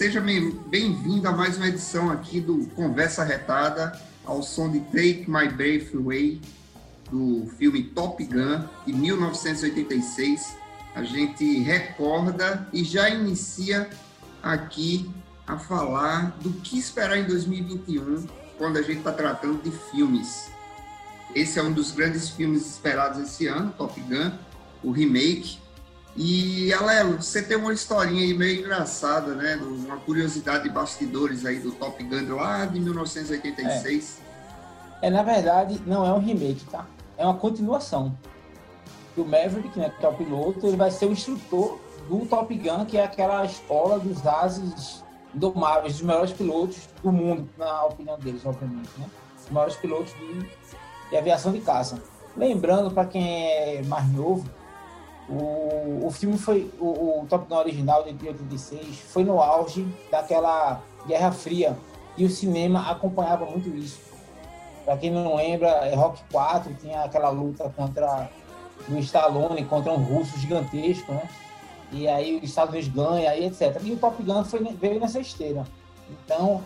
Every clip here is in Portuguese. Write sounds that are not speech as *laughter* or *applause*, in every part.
seja bem-vindo a mais uma edição aqui do Conversa Retada, ao som de Take My Breath Away, do filme Top Gun, de 1986. A gente recorda e já inicia aqui a falar do que esperar em 2021, quando a gente está tratando de filmes. Esse é um dos grandes filmes esperados esse ano, Top Gun, o remake, e, Alelo, você tem uma historinha aí meio engraçada, né? Uma curiosidade de bastidores aí do Top Gun lá de 1986. É, é na verdade, não é um remake, tá? É uma continuação. O Maverick, né, que é o piloto, ele vai ser o instrutor do Top Gun, que é aquela escola dos ases indomáveis, dos melhores pilotos do mundo, na opinião deles, obviamente, né? Os maiores pilotos de, de aviação de caça. Lembrando, para quem é mais novo, o, o filme foi, o, o Top Gun original de 86 foi no auge daquela Guerra Fria e o cinema acompanhava muito isso. Para quem não lembra, é Rock 4 tinha aquela luta contra o Stallone contra um russo gigantesco, né? E aí os Estados Unidos ganha, e etc. E o Top Gun foi, veio nessa esteira. Então,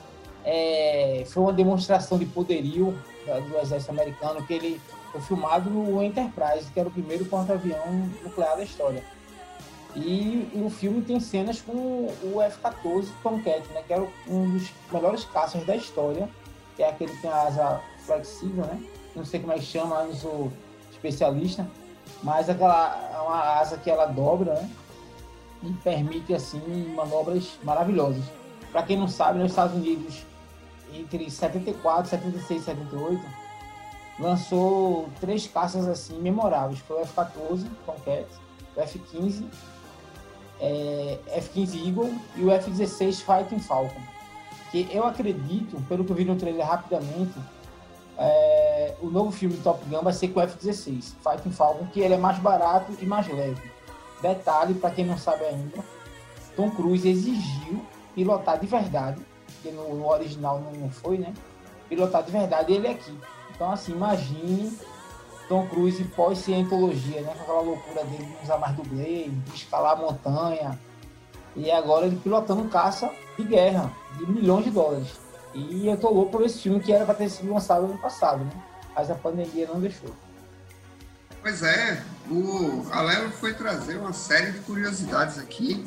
é, foi uma demonstração de poderio do exército americano que ele foi filmado no Enterprise, que era o primeiro porta-avião nuclear da história. E, e, o filme tem cenas com o F-14 Tomcat, né, que era um dos melhores caças da história, que é aquele que tem a asa flexível, né? Não sei como é que chama, eu não sou especialista, mas aquela é uma asa que ela dobra, né? E permite assim manobras maravilhosas. Para quem não sabe, nos Estados Unidos entre 74, 76 e 78 lançou três caças assim memoráveis. Foi o F-14 Tomcat, o F-15, é, F-15 Eagle e o F-16 Fighting Falcon. Que eu acredito, pelo que eu vi no trailer rapidamente, é, o novo filme Top Gun vai ser com o F-16 Fighting Falcon, que ele é mais barato e mais leve. Detalhe, para quem não sabe ainda, Tom Cruise exigiu pilotar de verdade, que no, original não foi, né? Pilotar de verdade ele aqui então, assim, imagine Tom Cruise pós-cientologia, né? Com aquela loucura dele de usar mais dublê, de escalar a montanha. E agora ele pilotando caça de guerra, de milhões de dólares. E eu tô louco por esse filme que era para ter sido lançado ano passado, né? Mas a pandemia não deixou. Pois é, o Alelo foi trazer uma série de curiosidades aqui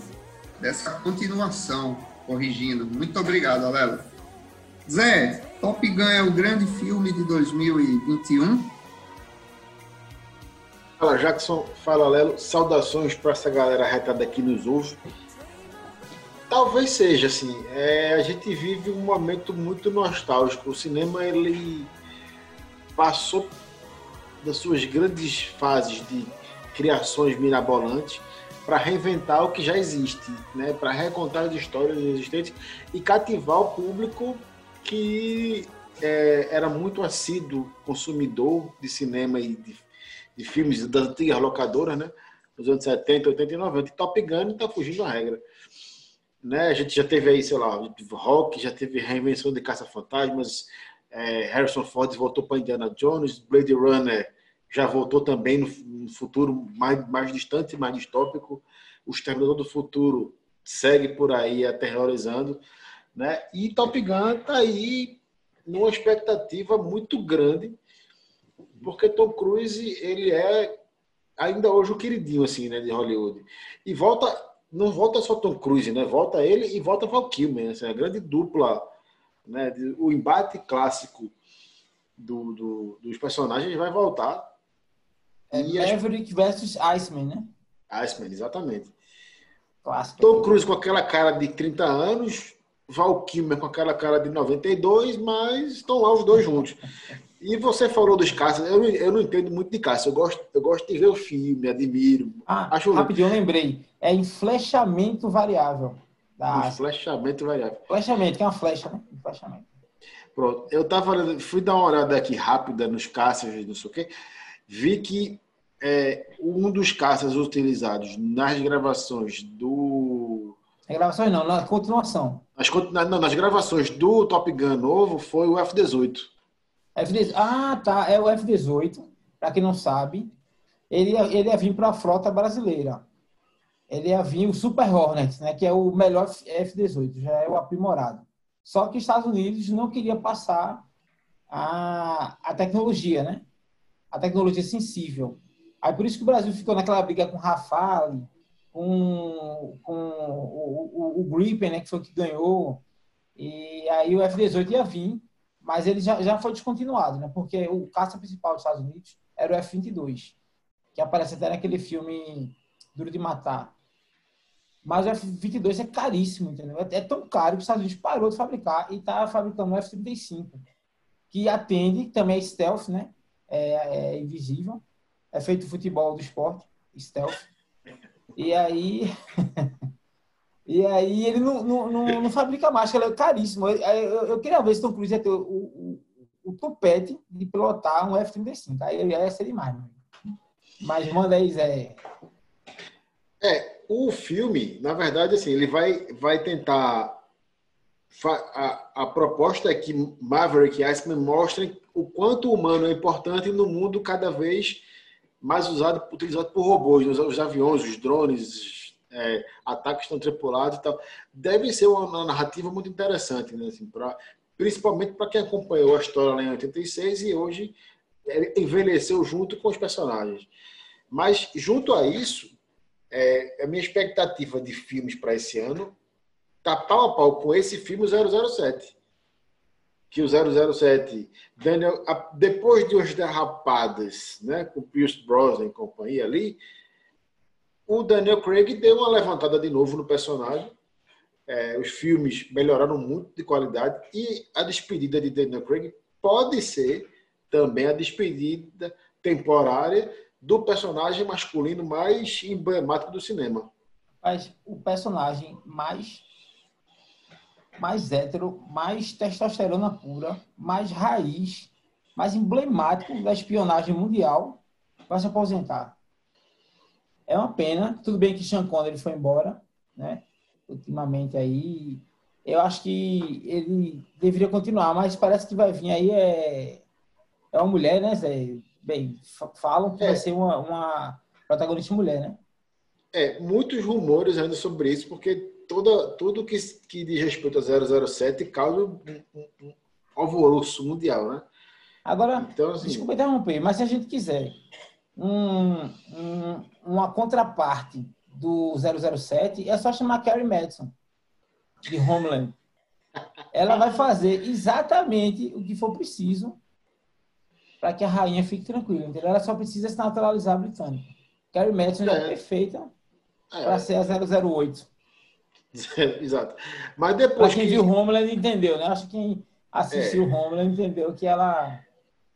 dessa continuação, corrigindo. Muito obrigado, Alelo. Zé, Top Gun é o grande filme de 2021? Fala, Jackson. Fala, Lelo. Saudações para essa galera retada aqui nos ouve. Talvez seja, assim. É, a gente vive um momento muito nostálgico. O cinema, ele passou das suas grandes fases de criações mirabolantes para reinventar o que já existe, né? para recontar as histórias existentes e cativar o público que é, era muito assíduo consumidor de cinema e de, de filmes das antigas locadoras, né? Nos anos 70, 80 e 90. E Top Gun está fugindo da regra. Né? A gente já teve aí, sei lá, rock, já teve reinvenção de Caça-Fantasmas, é, Harrison Ford voltou para Indiana Jones, Blade Runner já voltou também no, futuro mais, mais distante, mais distópico. O Exterminador do Futuro segue por aí aterrorizando. Né? E Top Gun está aí numa expectativa muito grande, porque Tom Cruise ele é ainda hoje o queridinho assim, né, de Hollywood. E volta, não volta só Tom Cruise, né? Volta ele e volta Val Kilmer, assim, a grande dupla, né? O embate clássico do, do, dos personagens vai voltar. É e Maverick versus Iceman, né? Iceman, exatamente. Clássico. Tom Cruise com aquela cara de 30 anos, Valkymer com aquela cara de 92, mas estão lá os dois juntos. E você falou dos caças, eu, eu não entendo muito de caça, eu gosto, eu gosto de ver o filme, admiro. Ah, acho rapidinho, eu lembrei. É em flechamento variável. Da flechamento variável. Flechamento, que é uma flecha, né? Flechamento. Pronto, eu tava, fui dar uma olhada aqui rápida nos caças, não sei o quê, vi que é, um dos caças utilizados nas gravações do gravações não, na continuação. Nas, não, nas gravações do Top Gun novo foi o F-18. F18. Ah, tá. É o F-18. Para quem não sabe, ele, ele ia vir para a frota brasileira. ele ia vir o Super Hornet, né, que é o melhor F-18, já é o aprimorado. Só que os Estados Unidos não queria passar a, a tecnologia, né? A tecnologia sensível. Aí por isso que o Brasil ficou naquela briga com o Rafale, com, com o, o, o Gripen, né, que foi o que ganhou. E aí o F-18 ia vir, mas ele já, já foi descontinuado, né? Porque o caça principal dos Estados Unidos era o F-22, que aparece até naquele filme Duro de Matar. Mas o F-22 é caríssimo, entendeu? É, é tão caro que os Estados Unidos parou de fabricar e está fabricando o F-35, que atende, também é stealth, né? É, é, invisível. É feito futebol do esporte, stealth. E aí... *laughs* e aí ele não, não, não, não fabrica ele é caríssimo. Eu, eu, eu, queria ver se Tom Cruise ia ter o, o, o tupete de pilotar um F-35. Aí ia ser demais, mano. Mas manda aí, Zé. É, o filme, na verdade, assim, ele vai, vai tentar. A, a proposta é que Maverick e Iceman mostrem o quanto o humano é importante no mundo cada vez mais usado, utilizado por robôs, os, os aviões, os drones, é, ataques estão tripulados e tal. Deve ser uma, narrativa muito interessante, né? Assim, pra, principalmente para quem acompanhou a história lá em 86 e hoje envelheceu junto com os personagens. Mas, junto a isso, é, a minha expectativa de filmes para esse ano tá pau a pau com esse filme 007. Que o 007, Daniel, depois de umas derrapadas, né, com Pierce Brosnan e companhia ali, o Daniel Craig deu uma levantada de novo no personagem. É, os filmes melhoraram muito de qualidade e a despedida de Daniel Craig pode ser também a despedida temporária do personagem masculino mais emblemático do cinema. Mas o personagem mais mais hétero, mais testosterona pura, mais raiz, mais emblemático da espionagem mundial vai se aposentar. É uma pena. Tudo bem que Sean Connery foi embora, né? Ultimamente aí, eu acho que ele deveria continuar, mas parece que vai vir aí é é uma mulher, né, Zé? bem, falam que é. vai ser uma, uma protagonista mulher, né? É, muitos rumores ainda sobre isso, porque toda, tudo que, que diz respeito a 007 causa um, um, um alvoroço mundial, né? Agora, então, assim, desculpa interromper, mas se a gente quiser um, um, uma contraparte do 007, é só chamar Carrie Madison, de Homeland. Ela vai fazer exatamente o que for preciso para que a rainha fique tranquila, entendeu? Ela só precisa se naturalizar britânica. Carrie Madison é. é perfeita é. para ser a 008. *laughs* Exato. Mas depois pra quem que... viu Homeland entendeu, né? Acho que quem assistiu é. Homeland entendeu que ela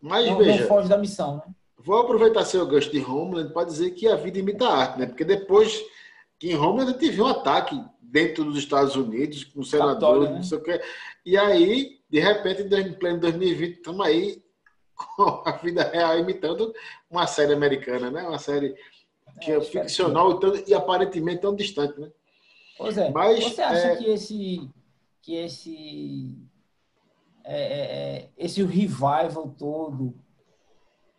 Mas, não, veja, não foge da missão, né? Vou aproveitar seu gancho de Homeland para dizer que a vida imita a arte, né? Porque depois que em Homeland teve um ataque dentro dos Estados Unidos, com senadores, né? não sei o quê. E aí, de repente, em pleno 2020, estamos aí *laughs* com a vida real imitando uma série americana, né? Uma série que é, é ficcional e, e aparentemente tão distante, né? Pois é. Mas, você acha é... que esse que esse é, é, é esse revival todo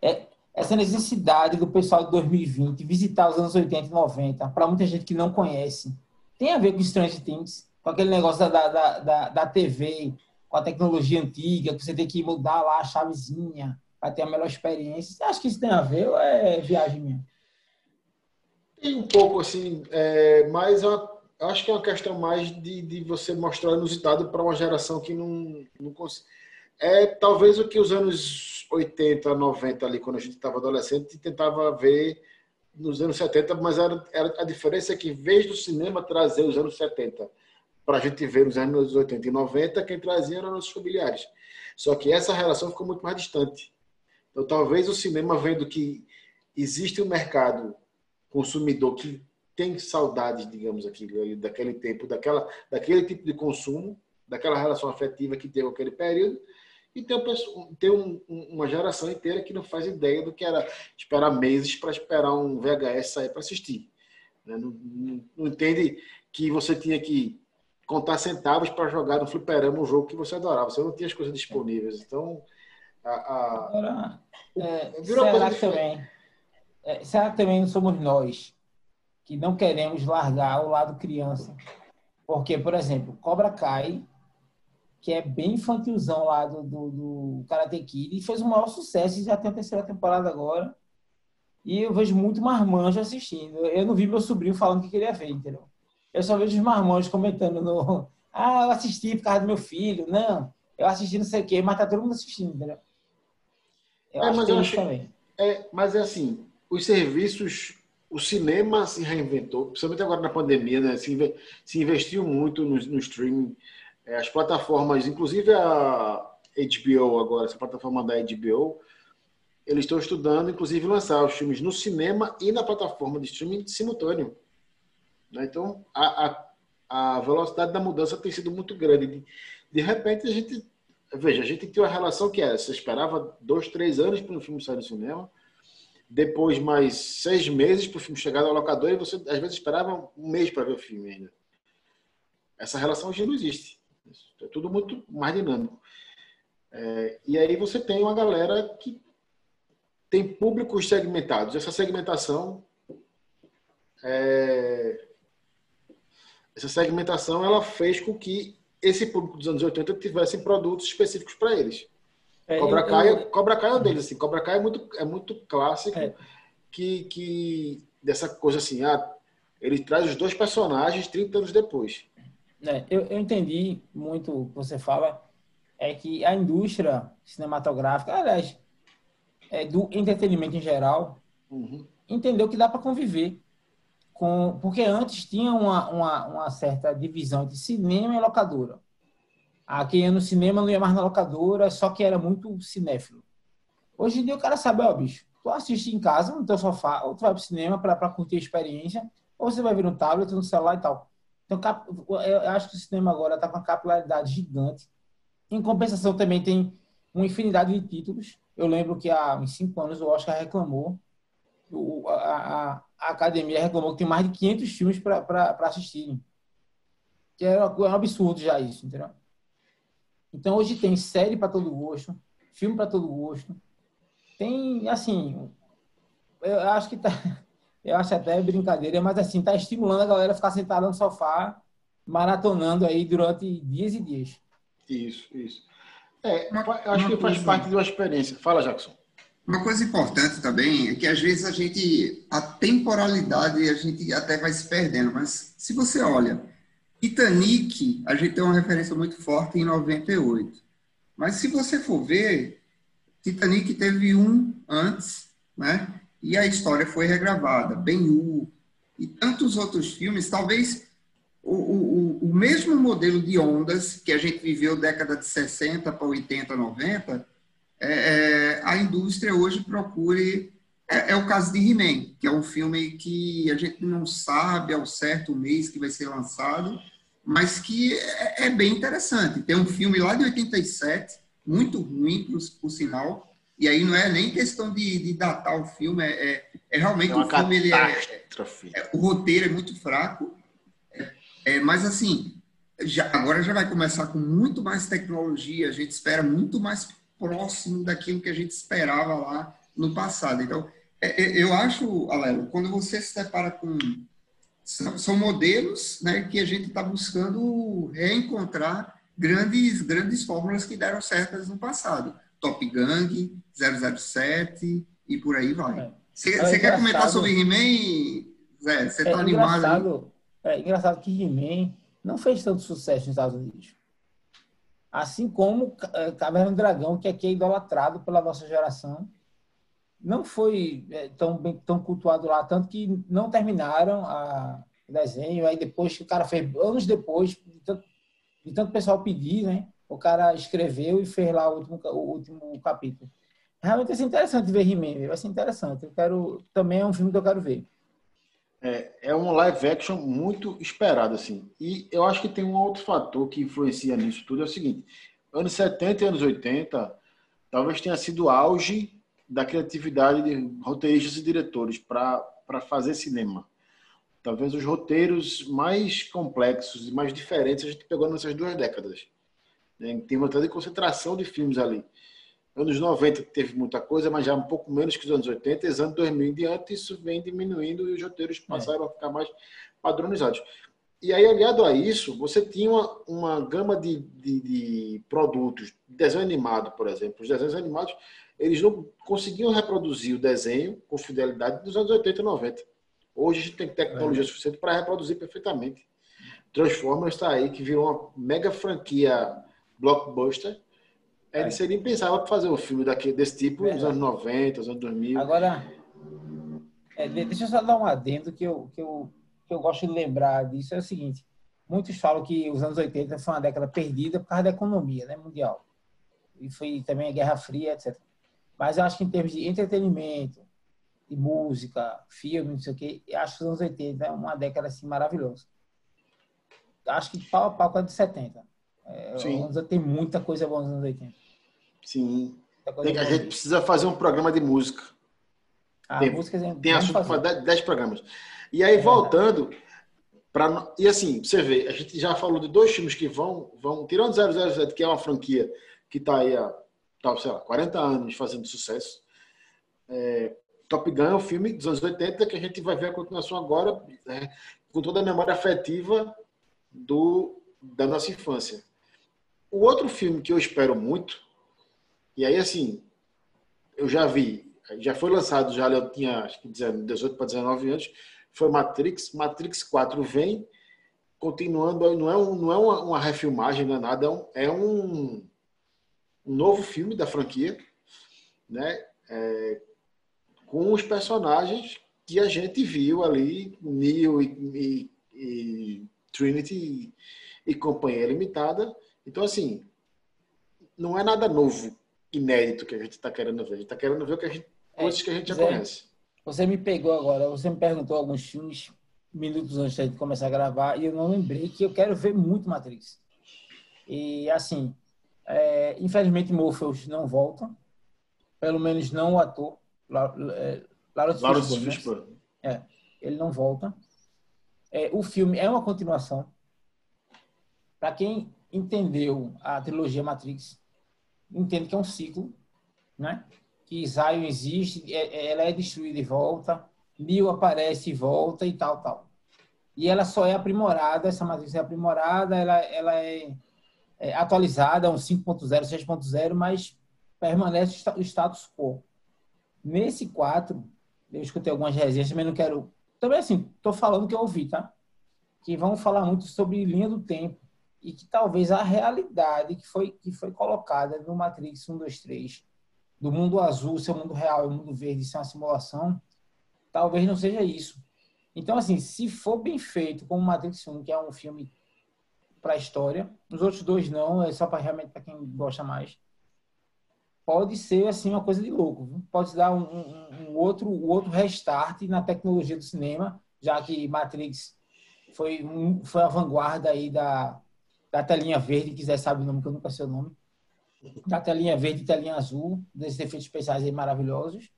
é essa necessidade do pessoal de 2020 visitar os anos 80 e 90 para muita gente que não conhece tem a ver com Stranger Things com aquele negócio da, da, da, da TV com a tecnologia antiga, que você tem que mudar lá a chavezinha para ter a melhor experiência. Você acha que isso tem a ver ou é viagem minha? Tem um pouco, assim, é, mas eu acho que é uma questão mais de, de você mostrar inusitado para uma geração que não, não consegue. É talvez o que os anos 80, 90 ali, quando a gente estava adolescente, tentava ver nos anos 70, mas era, era, a diferença é que, em vez do cinema trazer os anos 70 para a gente ver nos anos 80 e 90, quem trazia eram nossos familiares. Só que essa relação ficou muito mais distante. Então, talvez o cinema, vendo que existe um mercado consumidor que tem saudades, digamos aqui, daquele tempo, daquela, daquele tipo de consumo, daquela relação afetiva que teve aquele período, e tem, tem um, uma geração inteira que não faz ideia do que era esperar meses para esperar um VHS sair para assistir. Né? Não, não, não entende que você tinha que contar centavos para jogar no fliperama um jogo que você adorava. Você não tinha as coisas disponíveis. Então, a, a... Agora, é, será, que também, é, será que também não somos nós que não queremos largar o lado criança. Porque, por exemplo, Cobra Kai, que é bem infantilzão lá do, do, do Karate Kid, e fez um maior sucesso, e já tem a terceira temporada agora. E eu vejo muito marmanjo assistindo. Eu não vi meu sobrinho falando que queria ver, entendeu? Eu só vejo os marmanjos comentando no. *laughs* Ah, eu assisti por causa do meu filho. Não, eu assisti não sei o quê, mas tá todo mundo assistindo, entendeu? Eu é, acho mas que eu também. É, mas é assim, os serviços, o cinema se reinventou, principalmente agora na pandemia, né? Se, se investiu muito no, no streaming. É, as plataformas, inclusive a HBO agora, essa plataforma da HBO, eles estão estudando, inclusive, lançar os filmes no cinema e na plataforma de streaming simultâneo. Né? Então, a, a, a, velocidade da mudança tem sido muito grande. De, de repente, a gente. Veja, a gente tem uma relação que é: você esperava dois, três anos para um filme sair no cinema, depois mais seis meses para o filme chegar na locadora, e você, às vezes, esperava um mês para ver o filme ainda. Essa relação hoje não existe. É tudo muito mais dinâmico. É, e aí você tem uma galera que tem públicos segmentados. Essa segmentação é, essa segmentação ela fez com que esse público dos anos 80 tivesse produtos específicos para eles. É, Cobra, Kai, eu... Cobra Kai é um deles. Assim. Cobra Kai é muito, é muito clássico é. Que, que dessa coisa assim, ah, ele traz os dois personagens 30 anos depois. É, eu, eu entendi muito o que você fala, é que a indústria cinematográfica, aliás, é, do entretenimento em geral, uhum. entendeu que dá para conviver com, porque antes tinha uma, uma, uma, certa divisão entre cinema e locadora. Quem ia no cinema não ia mais na locadora, só que era muito cinéfilo. Hoje em dia o cara sabe, ó, bicho, tu assiste em casa, no teu sofá, ou tu vai pro cinema para curtir a experiência, ou você vai ver no tablet, no celular e tal. Então, eu acho que o cinema agora está com uma capilaridade gigante. Em compensação, também tem uma infinidade de títulos. Eu lembro que há uns cinco anos o Oscar reclamou o, a, a, a, academia reclamou que tem mais de 500 filmes para assistirem. Que é, é um absurdo já isso, entendeu? Então hoje tem série para todo gosto, filme para todo gosto. Tem, assim, eu acho que tá. *laughs* Eu acho até brincadeira, mas assim, tá estimulando a galera a ficar sentada no sofá, maratonando aí durante dias e dias. Isso, isso. É, acho que faz parte de uma experiência. Fala, Jackson. Uma coisa importante também é que às vezes a gente, a temporalidade a gente até vai se perdendo, mas se você olha, Titanic, a gente tem uma referência muito forte em 98. Mas se você for ver, Titanic teve um antes, né? E a história foi regravada, Ben-Hur e tantos outros filmes, talvez o, o, o mesmo modelo de ondas que a gente viveu década de 60 para 80, 90, é, é, a indústria hoje procure. É, é o caso de He-Man, que é um filme que a gente não sabe ao certo o mês que vai ser lançado, mas que é, é bem interessante. Tem um filme lá de 87, muito ruim, por, por sinal, e aí não é nem questão de, de datar o filme, é, é, é realmente o filme. Ele é, é, o roteiro é muito fraco, é, mas assim, já, agora já vai começar com muito mais tecnologia, a gente espera muito mais próximo daquilo que a gente esperava lá no passado. Então, é, é, eu acho, Alelo, quando você se depara com. São, são modelos né, que a gente está buscando reencontrar grandes, grandes fórmulas que deram certas no passado. Top Gang, 007 e por aí vai. Você é quer comentar sobre He-Man, Zé? Você está é animado? Engraçado, é engraçado que He-Man não fez tanto sucesso nos Estados Unidos. Assim como eh, Caverna do Dragão, que aqui é idolatrado pela nossa geração, não foi eh, tão, bem, tão cultuado lá, tanto que não terminaram a, o desenho. Aí depois que o cara fez, anos depois, de tanto, de tanto pessoal pedir, né? O cara escreveu e fez lá o último, o último capítulo. Realmente vai ser interessante ver He-Man, vai ser interessante. Eu quero, também é um filme que eu quero ver. É, é um live action muito esperado, assim. E eu acho que tem um outro fator que influencia nisso tudo, é o seguinte. Anos 70 e anos 80, talvez tenha sido auge da criatividade de roteiristas e diretores para fazer cinema. Talvez os roteiros mais complexos e mais diferentes a gente pegou nessas duas décadas. Né? Tem uma de concentração de filmes ali. Anos 90 teve muita coisa, mas já um pouco menos que os anos 80. E os anos 2000 em diante, isso vem diminuindo e os roteiros é. passaram é. a ficar mais padronizados. E aí, aliado a isso, você tinha uma, uma gama de, de, de produtos, desenho animado, por exemplo. Os desenhos animados, eles não conseguiam reproduzir o desenho com fidelidade dos anos 80 e 90. Hoje a gente tem tecnologia é. suficiente para reproduzir perfeitamente. Transformers está aí, que virou uma mega franquia blockbuster. Ele é. seria impensável fazer um filme daqui, desse tipo nos anos 90, nos anos 2000. Agora, é, deixa eu só dar um adendo que eu, que eu que eu gosto de lembrar disso é o seguinte: muitos falam que os anos 80 foi uma década perdida por causa da economia né, mundial. E foi também a Guerra Fria, etc. Mas eu acho que em termos de entretenimento, de música, filme, não sei o quê, acho que os anos 80 é uma década assim, maravilhosa. Acho que pau a pau com a de 70. É, Sim. Tem muita coisa boa nos anos 80. Sim. Tem, a gente precisa fazer um programa de música. Ah, tem, música, tem assunto para 10 programas. E aí, é voltando, pra, e assim, você vê, a gente já falou de dois filmes que vão, vão tirando 007, que é uma franquia que está aí há, tá, sei lá, 40 anos fazendo sucesso. É, Top Gun é um filme dos anos 80 que a gente vai ver a continuação agora, né, com toda a memória afetiva do, da nossa infância. O outro filme que eu espero muito, e aí assim, eu já vi, já foi lançado, já eu tinha acho que 18 para 19 anos, foi Matrix. Matrix 4 vem continuando, não é, um, não é uma, uma refilmagem, não é nada, é um, é um, um novo filme da franquia, né? É, com os personagens que a gente viu ali, Neo e, e, e Trinity e, e Companhia Limitada. Então, assim, não é nada novo, inédito que a gente está querendo ver. A gente está querendo ver o que a gente, coisas que a gente já Zé, conhece. Você me pegou agora, você me perguntou alguns filmes minutos antes de começar a gravar e eu não lembrei que eu quero ver muito Matrix. E assim, é, infelizmente Morpheus não volta, pelo menos não o ator, é, Lawrence Fishburne. Né? É, ele não volta. É, o filme é uma continuação. Para quem entendeu a trilogia Matrix, entende que é um ciclo, né? que Zion existe, é, é, ela é destruída e volta, Neo aparece e volta e tal, tal. E ela só é aprimorada, essa matriz é aprimorada, ela, ela é, é atualizada, um 5.0, 6.0, mas permanece o status quo. Nesse 4, eu escutei algumas resenhas, também não quero... Também assim, estou falando que eu ouvi, tá? Que vão falar muito sobre linha do tempo e que talvez a realidade que foi, que foi colocada no Matrix 1, 2, 3 do mundo azul ser o mundo real e o mundo verde ser uma simulação, talvez não seja isso. Então, assim, se for bem feito, como Matrix 1, que é um filme para a história, os outros dois não, é só para realmente para quem gosta mais, pode ser assim uma coisa de louco. Pode dar um, um, um, outro, um outro restart na tecnologia do cinema, já que Matrix foi, foi a vanguarda aí da, da telinha verde, quiser saber o nome, que eu nunca sei o nome da telinha verde e telinha azul, desses efeitos especiais aí maravilhosos,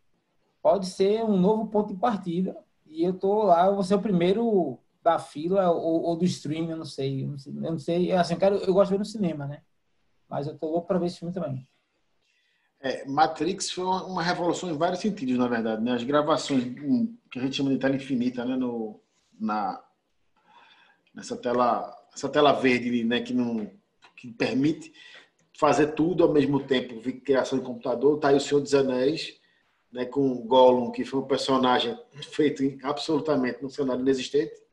pode ser um novo ponto de partida. E eu tô lá, eu vou ser o primeiro da fila ou, ou do stream, eu não sei. Eu não sei, eu, não sei assim, eu, quero, eu gosto de ver no cinema, né? Mas eu tô louco para ver esse filme também. É, Matrix foi uma, revolução em vários sentidos, na verdade. Né? As gravações hum, que a gente chama de tela infinita, né? No, na, nessa tela, essa tela verde, né? Que não que permite fazer tudo ao mesmo tempo, criação de computador. Tá aí o Senhor dos Anéis, né, com Gollum, que foi um personagem feito absolutamente no cenário inexistente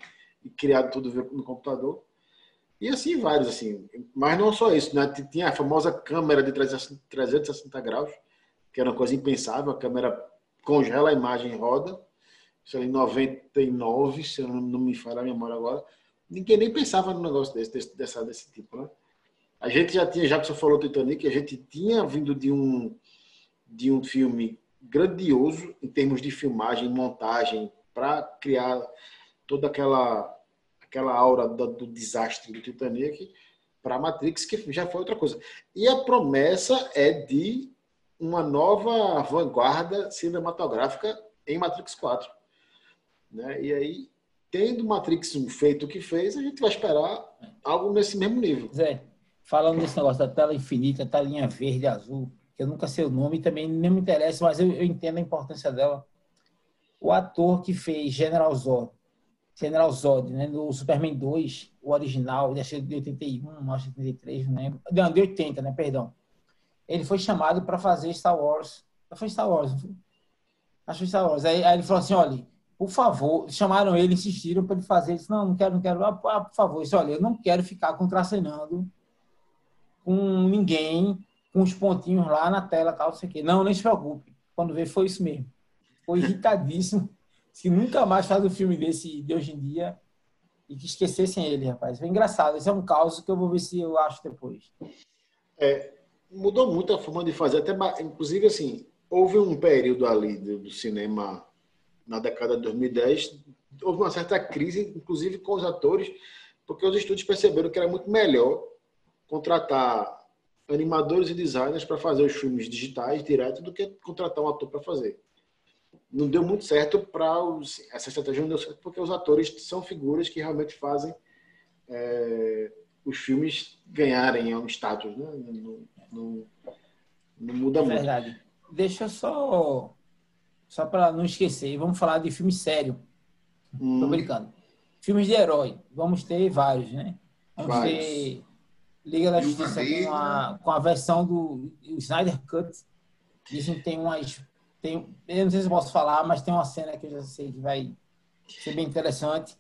e criado tudo no computador. E assim vários, assim. Mas não só isso, né? Tinha a famosa câmera de 360 graus, que era uma coisa impensável. A câmera congela a imagem roda. Isso em 99, se eu não me falha a memória agora. Ninguém nem pensava no negócio desse, desse, dessa, desse tipo, né? A gente já tinha, já que você falou Titanic, a gente tinha vindo de um, de um filme grandioso em termos de filmagem, montagem, para criar toda aquela, aquela aura do, do desastre do Titanic para Matrix, que já foi outra coisa. E a promessa é de uma nova vanguarda cinematográfica em Matrix 4. Né? E aí, tendo Matrix 1 feito o que fez, a gente vai esperar algo nesse mesmo nível. Zé, falando desse negócio da tela infinita, telinha verde, azul, que eu nunca sei o nome também nem me interessa, mas eu, eu entendo a importância dela. O ator que fez General Zod, General Zod, né, no Superman 2, o original, que de 81, acho que de 83, não lembro. Não, de 80, né, perdão. Ele foi chamado para fazer Star Wars. Foi Star Wars, foi? Acho que Star Wars. Aí, aí, ele falou assim, olha, por favor, chamaram ele, insistiram para ele fazer. Ele disse, não, não quero, não quero. Ah, por favor, disse, olha, eu não quero ficar contracenando com ninguém, com os pontinhos lá na tela, tal, não sei o quê. Não, nem se preocupe. Quando veio, foi isso mesmo. Foi irritadíssimo. Se nunca mais faz um filme desse de hoje em dia e que esquecessem ele, rapaz. Foi engraçado. Esse é um caos que eu vou ver se eu acho depois. É, mudou muito a forma de fazer. Até, inclusive, assim, houve um período ali do cinema na década de 2010, houve uma certa crise, inclusive com os atores, porque os estúdios perceberam que era muito melhor contratar animadores e designers para fazer os filmes digitais direto do que contratar um ator para fazer. Não deu muito certo para os. Essa estratégia não deu certo porque os atores são figuras que realmente fazem é, os filmes ganharem um status. Né? Não, não, não muda é muito. Verdade. Deixa eu só. Só para não esquecer, vamos falar de filme sério. Hum. Tô brincando. Filmes de herói. Vamos ter vários, né? Vamos vários. ter Liga da Justiça com a, com a versão do Snyder Cut. Dizem que tem umas. Tem, eu não sei se posso falar, mas tem uma cena que eu já sei que vai ser bem interessante.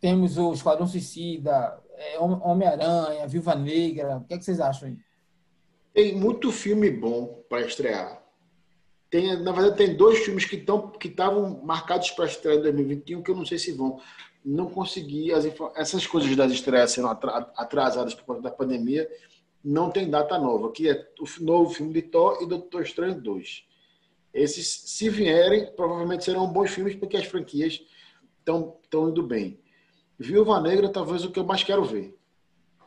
Temos o Esquadrão Suicida, é, Homem-Aranha, Viúva Negra. O que, é que vocês acham aí? Tem muito filme bom para estrear. Tem, na verdade, tem dois filmes que estão que estavam marcados para estrear em 2021 que eu não sei se vão não consegui as essas coisas das estreias sendo atrasadas por conta da pandemia não tem data nova que é o novo filme de Thor e Doutor Estranho 2 esses se vierem provavelmente serão bons filmes porque as franquias estão indo bem Viúva Negra talvez o que eu mais quero ver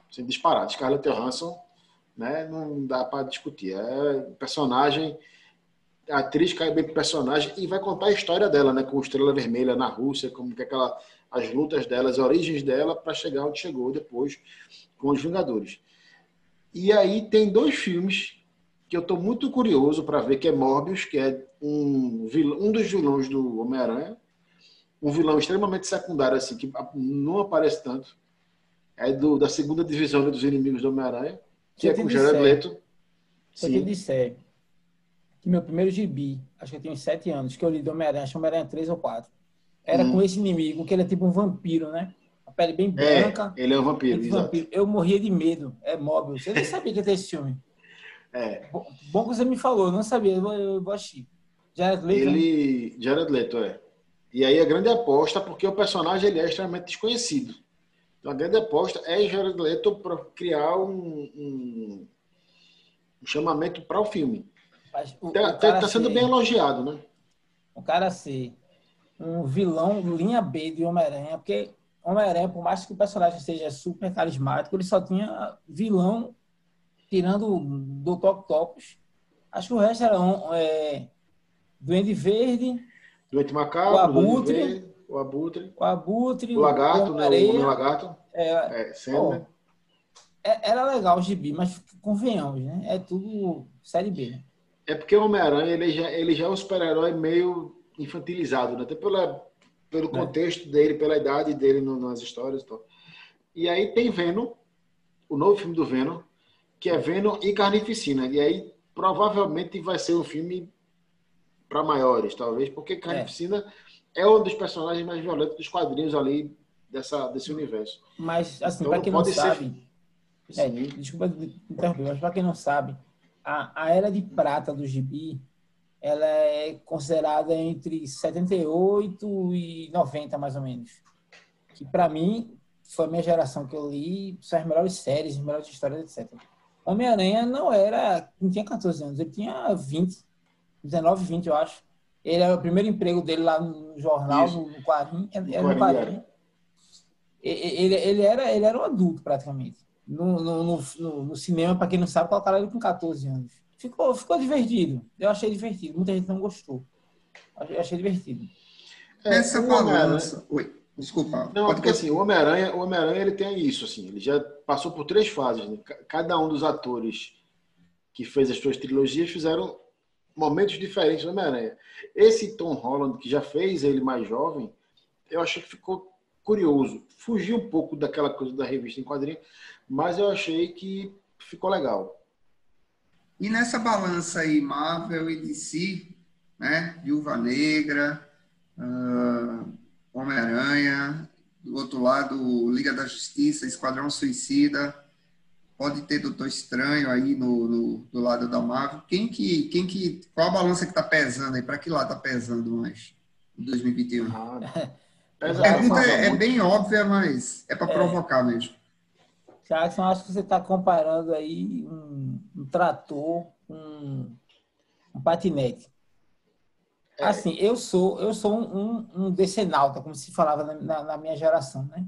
sem disparar Scarlett Johansson né não dá para discutir é personagem a atriz cai bem pro personagem e vai contar a história dela, né? Com Estrela Vermelha na Rússia, como que aquela as lutas dela, as origens dela para chegar onde chegou depois com os Vingadores. E aí tem dois filmes que eu estou muito curioso para ver, que é Morbius, que é um, vilão, um dos vilões do Homem-Aranha, um vilão extremamente secundário, assim, que não aparece tanto. É do, da segunda divisão dos inimigos do Homem-Aranha, que é com Jared Leto. Se eu te disser que meu primeiro gibi, acho que eu tinha sete anos, que eu li do Homem-Aranha, acho Homem-Aranha 3 ou 4, era hum. com esse inimigo, que ele é tipo um vampiro, né? A pele bem é, branca. É, ele é um vampiro, vampiro. Eu morria de medo. É móvel. Você nem sabia que ia ter esse filme. É. Bom, bom que você me falou, eu não sabia. Eu, eu vou assistir. Jared Leto. Ele. Né? Jared Leto, é. E aí a grande aposta, porque o personagem ele é extremamente desconhecido. Então a grande aposta é Jared Leto para criar um, um, um chamamento para o filme. Está tá, tá sendo bem elogiado, né? O cara ser um vilão linha B de Homem-Aranha, porque Homem-Aranha, por mais que o personagem seja super carismático, ele só tinha vilão tirando do Toc Topos. Acho que o resto era um, é, Duende Verde, Duende Macabro, o Abutre, Verde, o Abutre, o Abutre, o Lagarto, o, né, o Lagarto, é, é, é, era legal o gibi, mas convenhamos, né? É tudo série B. Né? É porque o Homem-Aranha ele já, ele já é um super-herói meio infantilizado, né? até pela, pelo é. contexto dele, pela idade dele no, nas histórias e tal. E aí tem Venom, o novo filme do Venom, que é Venom e Carnificina. E aí provavelmente vai ser um filme para maiores, talvez, porque Carnificina é. é. um dos personagens mais violentos dos quadrinhos ali dessa, desse universo. Mas, assim, então, para quem não sabe. É, desculpa interromper, mas para quem não sabe, a, a era de prata do gibi ela é considerada entre 78 e 90, mais ou menos. Que, para mim, foi a minha geração que eu li, são as melhores séries, as melhores histórias, etc. Homem-Aranha não era, não tinha 14 anos, ele tinha 20, 19, 20, eu acho. Ele era o primeiro emprego dele lá no jornal, no, no Clarim, era no Clarim. Ele, ele, era, ele era um adulto, praticamente. No, no, no, no cinema, para quem não sabe, colocaram ele com 14 anos. Ficou, ficou divertido. Eu achei divertido. Muita gente não gostou. Eu achei divertido. É, Essa balança. Oi, desculpa. Não, porque assim, o Homem-Aranha, o Homem-Aranha ele tem isso, assim, ele já passou por três fases. Né? Cada um dos atores que fez as suas trilogias, fizeram momentos diferentes do Homem-Aranha. Esse Tom Holland, que já fez ele mais jovem, eu achei que ficou curioso. Fugiu um pouco daquela coisa da revista em quadrinho, mas eu achei que ficou legal. E nessa balança aí, Marvel e DC, né? Viúva Negra, uh, Homem-Aranha, do outro lado, Liga da Justiça, Esquadrão Suicida, pode ter Doutor Estranho aí no, no, do lado da Marvel. Quem que, quem que, qual a balança que está pesando aí? Para que lado está pesando mais em 2021? Ah, *laughs* a pergunta é, é, bem óbvia, mas é para é. provocar mesmo. Jackson, acho que você está comparando aí um, um trator com um, um patinete. É. Assim, eu sou eu sou um, um decenalta, como se falava na, na, minha geração, né?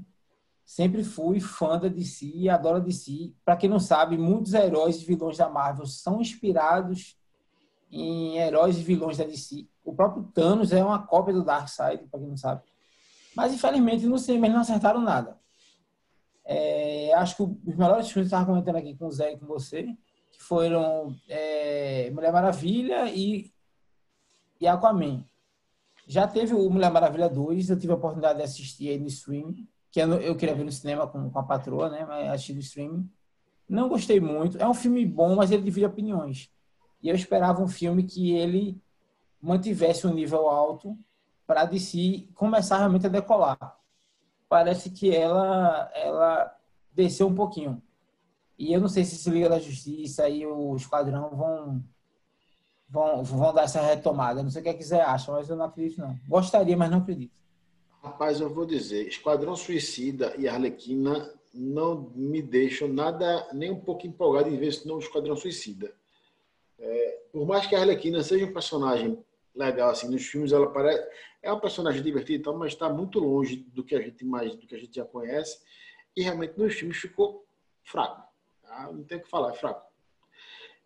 Sempre fui fã da DC e adoro DC. Para quem não sabe, muitos heróis e vilões da Marvel são inspirados em heróis e vilões da DC. O próprio Thanos é uma cópia do Darkseid, para quem não sabe. Mas, infelizmente, no cinema eles não acertaram nada. É, acho que os melhores filmes que eu estava comentando aqui com o Zé e com você, que foram é, Mulher Maravilha e e Aquaman. Já teve o Mulher Maravilha 2, eu tive a oportunidade de assistir aí no streaming, que eu, eu queria ver no cinema com, com a patroa, né? Mas assisti no streaming. Não gostei muito. É um filme bom, mas ele divide opiniões. E eu esperava um filme que ele mantivesse um nível alto para DC começar realmente a decolar. Parece que ela ela desceu um pouquinho. E eu não sei se se Liga da Justiça e o Esquadrão vão vão, vão dar essa retomada. Não sei o que, é você acha, mas eu não acredito, não. Gostaria, mas não acredito. Rapaz, eu vou dizer, Esquadrão Suicida e Arlequina não me deixam nada, nem um pouco empolgado em ver esse novo Esquadrão Suicida. É, por mais que a Arlequina seja um personagem legal, assim, nos filmes ela parece... É um personagem divertido, mas está muito longe do que a gente mais, do que a gente já conhece. E realmente nos filmes ficou fraco. Tá? Não tem o que falar, é fraco.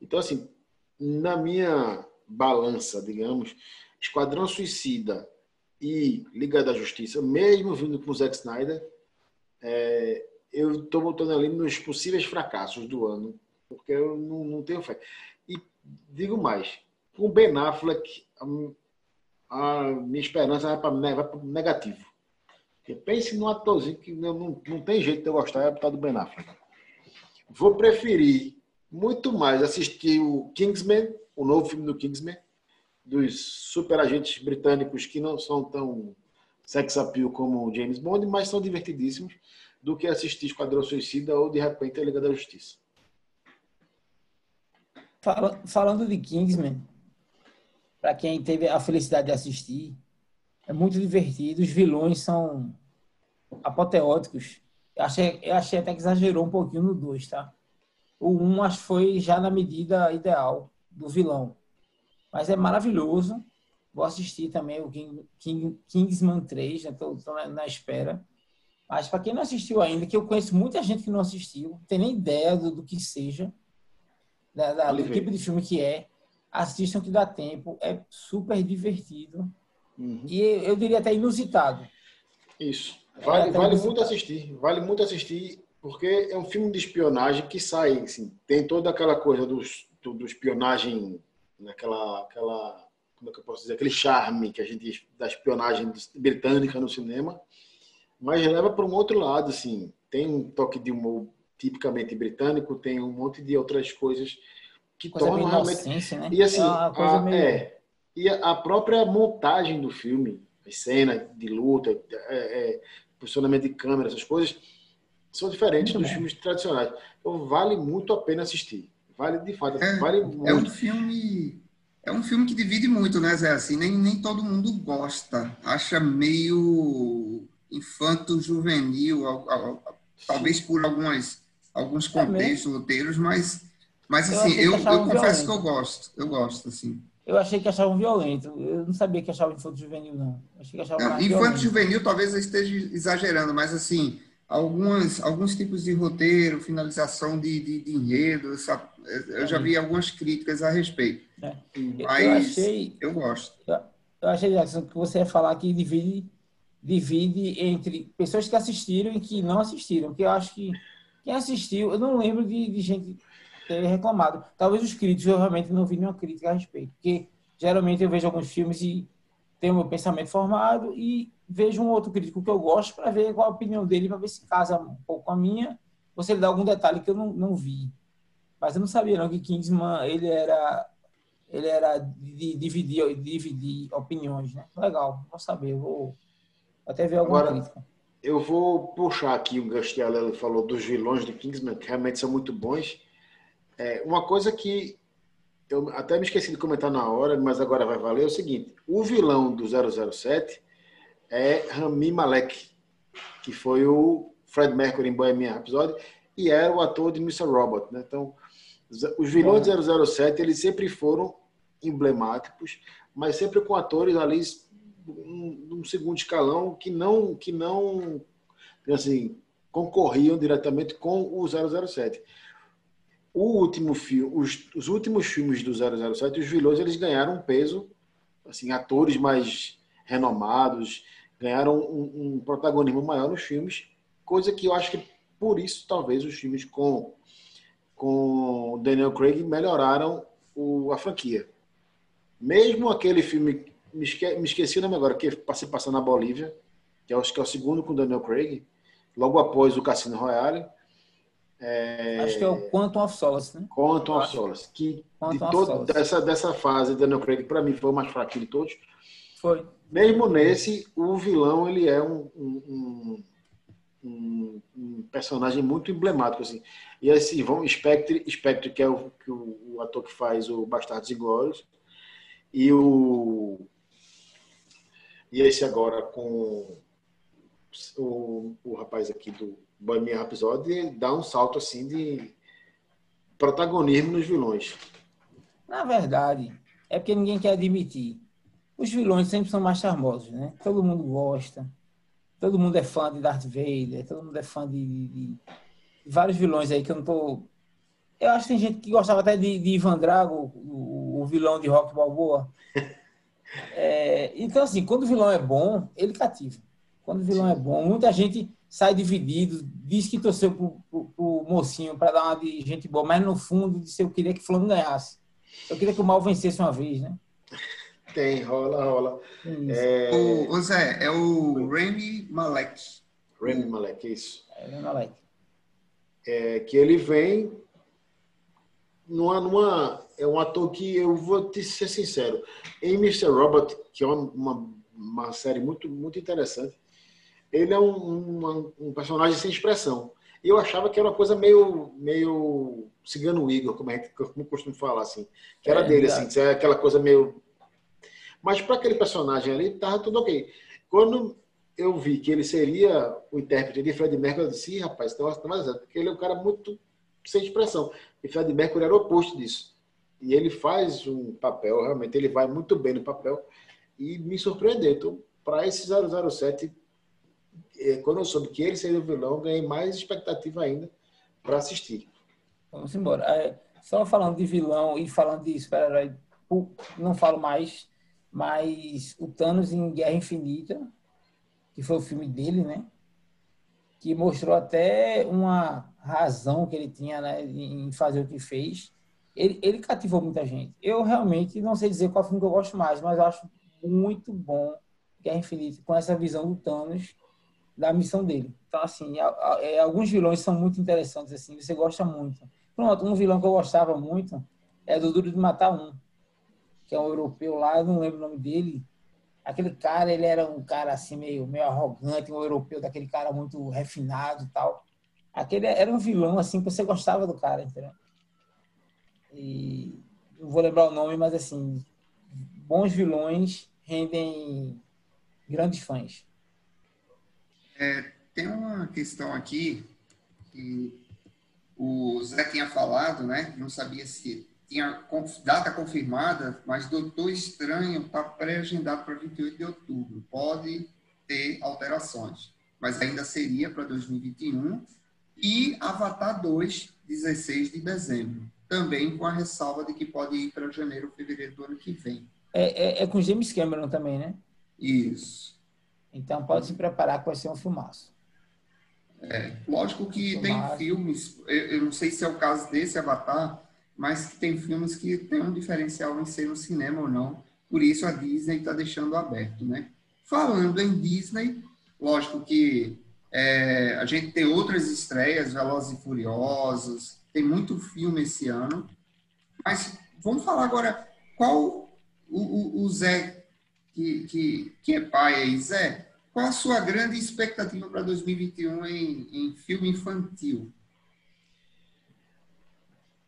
Então, assim, na minha balança, digamos, Esquadrão Suicida e Liga da Justiça, mesmo vindo com o Zack Snyder, é, eu estou botando ali nos possíveis fracassos do ano, porque eu não, não tenho fé. E digo mais, com Ben Affleck, a, a minha esperança vai para negativo. Porque pense num atorzinho que não, não, não tem jeito de eu gostar, é do Ben Affleck. Vou preferir muito mais assistir o Kingsman, o novo filme do Kingsman, dos super agentes britânicos que não são tão sex appeal como o James Bond, mas são divertidíssimos, do que assistir Esquadrão Suicida ou, de repente, a Liga da Justiça. Falando de Kingsman, para quem teve a felicidade de assistir, é muito divertido. Os vilões são apoteóticos. Eu achei, eu achei até que exagerou um pouquinho no 2, tá? O 1 acho que foi já na medida ideal do vilão. Mas é maravilhoso. Vou assistir também o King, King, Kingsman 3, estou na, na, espera. Mas para quem não assistiu ainda, que eu conheço muita gente que não assistiu, não tem nem ideia do, do que seja, da, da, do tipo de filme que é, assistam que dá tempo, é super divertido. Uhum. E eu diria até inusitado. Isso. Vale, é vale muito assistir. Vale muito assistir porque é um filme de espionagem que sai, assim, tem toda aquela coisa dos, do, do espionagem, naquela, aquela, como é que eu posso dizer, aquele charme que a gente da espionagem britânica no cinema, mas leva para um outro lado, assim, tem um toque de humor tipicamente britânico, tem um monte de outras coisas que coisa tornam realmente né? e assim, é, a, meio... é, e a própria montagem do filme, as cenas de luta, é, é, posicionamento de câmera, essas coisas são diferentes muito dos bom. filmes tradicionais. Então vale muito a pena assistir. Vale de fato, é, vale muito. É um filme é um filme que divide muito, né, Zé? Assim, nem, nem todo mundo gosta. Acha meio infanto-juvenil, talvez por algumas, alguns é contextos, é roteiros, mas, mas assim, eu, eu, eu confesso violento. que eu gosto. Eu gosto, assim. Eu achei que achavam violento. Eu não sabia que achavam infanto-juvenil, não. Achei que achavam é, Infanto-juvenil talvez eu esteja exagerando, mas assim algumas, alguns tipos de roteiro, finalização de, de, de enredo, eu já vi algumas críticas a respeito. É. Mas eu, achei, eu gosto. Eu, eu achei, Jackson, que você ia falar que divide, divide entre pessoas que assistiram e que não assistiram. Porque eu acho que quem assistiu, eu não lembro de, de gente ter reclamado. Talvez os críticos, eu realmente não vi nenhuma crítica a respeito, porque geralmente eu vejo alguns filmes e tenho meu pensamento formado e vejo um outro crítico que eu gosto para ver qual a opinião dele, para ver se casa um pouco com a minha, ou se ele dá algum detalhe que eu não, não vi. Mas eu não sabia não que Kingsman ele era ele era de dividir, dividir opiniões, né? Legal, vou saber, vou até ver alguma Agora, crítica. Eu vou puxar aqui o Lely falou dos vilões do Kingsman, que realmente são muito bons. É, uma coisa que eu até me esqueci de comentar na hora, mas agora vai valer, é o seguinte. O vilão do 007 é Rami Malek, que foi o Fred Mercury em Bohemian Rhapsody e era o ator de Mr. Robot. Né? Então, os vilões de 007, eles sempre foram emblemáticos, mas sempre com atores ali num segundo escalão que não que não assim concorriam diretamente com o 007. O último filme, os, os últimos filmes do 007, os vilões eles ganharam um peso, assim, atores mais renomados ganharam um, um protagonismo maior nos filmes, coisa que eu acho que por isso talvez os filmes com com Daniel Craig melhoraram o, a franquia. Mesmo aquele filme me, esque, me esqueci o nome agora, que passei passando na Bolívia, que acho que é o segundo com Daniel Craig, logo após o Cassino Royale. É... Acho que é o Quantum of Solace, né? Quantum of Solace. Que Quantum de todo, Solace. Dessa, dessa fase, Daniel Craig, para mim, foi o mais fraco de todos. Foi. Mesmo nesse, o vilão, ele é um, um, um, um personagem muito emblemático, assim. E esse vão Spectre, Spectre que é o, que o, o ator que faz o Bastardos e Glórios, e o e esse agora com o, o rapaz aqui do Bohemian Rhapsody dá um salto assim de protagonismo nos vilões. Na verdade, é porque ninguém quer admitir. Os vilões sempre são mais charmosos, né? Todo mundo gosta. Todo mundo é fã de Darth Vader, todo mundo é fã de, de, de vários vilões aí que eu não tô. Eu acho que tem gente que gostava até de, de Ivan Drago, o, o vilão de Rock Balboa. *laughs* É, então, assim, quando o vilão é bom, ele cativa. Quando o vilão Sim. é bom, muita gente sai dividido, diz que torceu pro, pro, pro mocinho para dar uma de gente boa, mas no fundo disse eu queria que o Flamengo ganhasse. Eu queria que o mal vencesse uma vez, né? Tem, rola, rola. É... O, o Zé, é o Remy Malek. Remy Malek, isso. É, Remy Malek. É, que ele vem numa, numa, é um ator que eu vou te ser sincero. Em Mr. Robot, que é uma, uma série muito, muito interessante, ele é um, um personagem sem expressão. E eu achava que era uma coisa meio, meio cigano Igor, como, é, como eu costumo falar, assim. Que era é, dele, é. assim, aquela coisa meio. Mas para aquele personagem ali, tava tudo ok. Quando eu vi que ele seria o intérprete de Fred Mercury, eu disse, rapaz, então, mais porque ele é um cara muito sem expressão. E Fred Mercury era o oposto disso. E ele faz um papel, realmente, ele vai muito bem no papel e me surpreendeu. Então, para esse 007, é, quando eu soube que ele seria o vilão, ganhei mais expectativa ainda para assistir. Vamos embora. É, só falando de vilão e falando de super-herói, não falo mais, mas o Thanos em Guerra Infinita, que foi o filme dele, né? Que mostrou até uma razão que ele tinha né, em fazer o que fez. Ele, ele cativou muita gente. Eu realmente não sei dizer qual filme que eu gosto mais, mas eu acho muito bom Guerra Infinita, com essa visão do Thanos da missão dele. Então, assim, é, alguns vilões são muito interessantes, assim, você gosta muito. Pronto, um vilão que eu gostava muito é do Duro de Matar Um, que é um europeu lá, eu não lembro o nome dele. Aquele cara, ele era um cara assim, meio, meio arrogante, um europeu, daquele cara muito refinado e tal. Aquele era um vilão, assim, que você gostava do cara, entendeu? E não vou lembrar o nome, mas assim, bons vilões rendem grandes fãs. É, tem uma questão aqui que o Zé tinha falado, né? Não sabia se tinha data confirmada, mas Doutor Estranho está pré-agendado para 28 de outubro. Pode ter alterações, mas ainda seria para 2021 e Avatar 2, 16 de dezembro. Também com a ressalva de que pode ir para janeiro ou fevereiro do ano que vem. É, é, é, com James Cameron também, né? Isso. Então pode se preparar que vai ser um filmaço. É, lógico que tem filmes, eu, eu, não sei se é o caso desse Avatar, mas que tem filmes que tem um diferencial em ser no cinema ou não. Por isso a Disney está deixando aberto, né? Falando em Disney, lógico que é, a gente tem outras estreias, Velozes e Furiosos, tem muito filme esse ano. Mas vamos falar agora qual o, o, o Zé, que, que, que é pai aí, Zé, qual a sua grande expectativa para 2021 em, em filme infantil?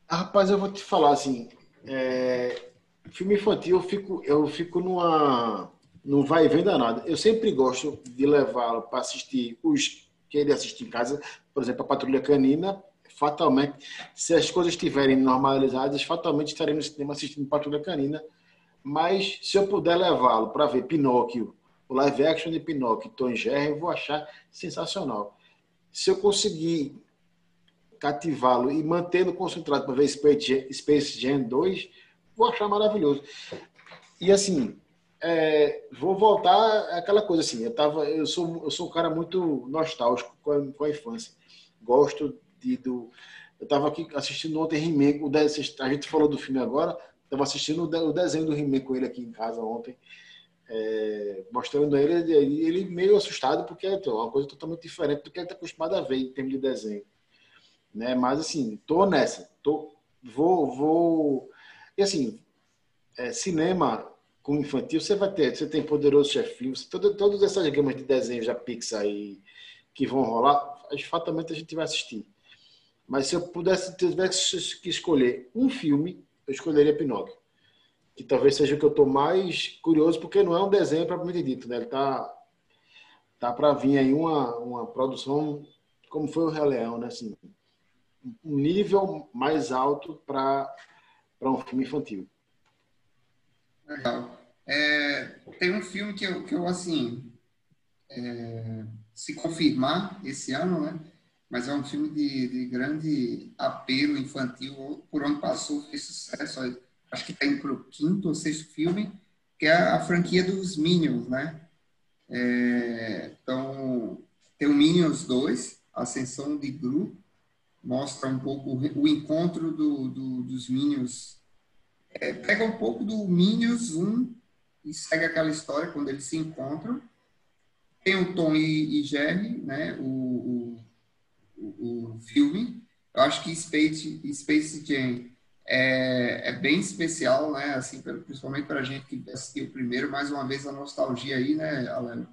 Rapaz, eu vou te falar assim, é, filme infantil eu fico, eu fico numa, não vai vem danado. Eu sempre gosto de levá-lo para assistir os que ele assiste em casa, por exemplo, a Patrulha Canina, fatalmente, se as coisas estiverem normalizadas, fatalmente estarei no cinema assistindo Patrulha Canina. Mas se eu puder levá-lo para ver Pinóquio, o live action de Pinóquio Tom Jerry, eu vou achar sensacional. Se eu conseguir cativá-lo e mantê-lo concentrado para ver Space, Space Jam 2, vou achar maravilhoso. E assim, é, vou voltar àquela coisa assim, eu tava, eu sou, eu sou um cara muito nostálgico com a, com a infância. Gosto de, do, eu estava aqui assistindo ontem He-Man, a gente falou do filme agora, estava assistindo o desenho do He-Man com ele aqui em casa ontem, é, mostrando ele, ele meio assustado porque é uma coisa totalmente diferente do que ele está acostumado a ver em termos de desenho, né? Mas assim, tô nessa, tô, vou, vou e assim, é, cinema com infantil você vai ter, você tem Poderoso Chefinho, todo, todas essas gamas de desenhos da Pixar aí que vão rolar, fatalmente a gente vai assistir. Mas se eu pudesse, tivesse que escolher um filme, eu escolheria Pinóquio. Que talvez seja o que eu estou mais curioso, porque não é um desenho propriamente dito, né? Ele tá, tá para vir aí uma, uma produção como foi o Rei Leão, né? Assim, um nível mais alto para um filme infantil. Legal. É, tem um filme que eu, que eu assim, é, se confirmar esse ano, né? Mas é um filme de, de grande apelo infantil. Por onde passou, fez sucesso. Acho que está indo para o quinto ou sexto filme, que é a, franquia dos Minions, né? É, então, tem o Minions 2, Ascensão de Gru, mostra um pouco o, o encontro do, do, dos Minions. É, pega um pouco do Minions 1 e segue aquela história quando eles se encontram. Tem o Tom e, e Jerry, né? O, filme. Eu acho que Space, Space Jam é, é bem especial, né? Assim, principalmente para a gente que assistiu primeiro, mais uma vez a nostalgia aí, né, Alan?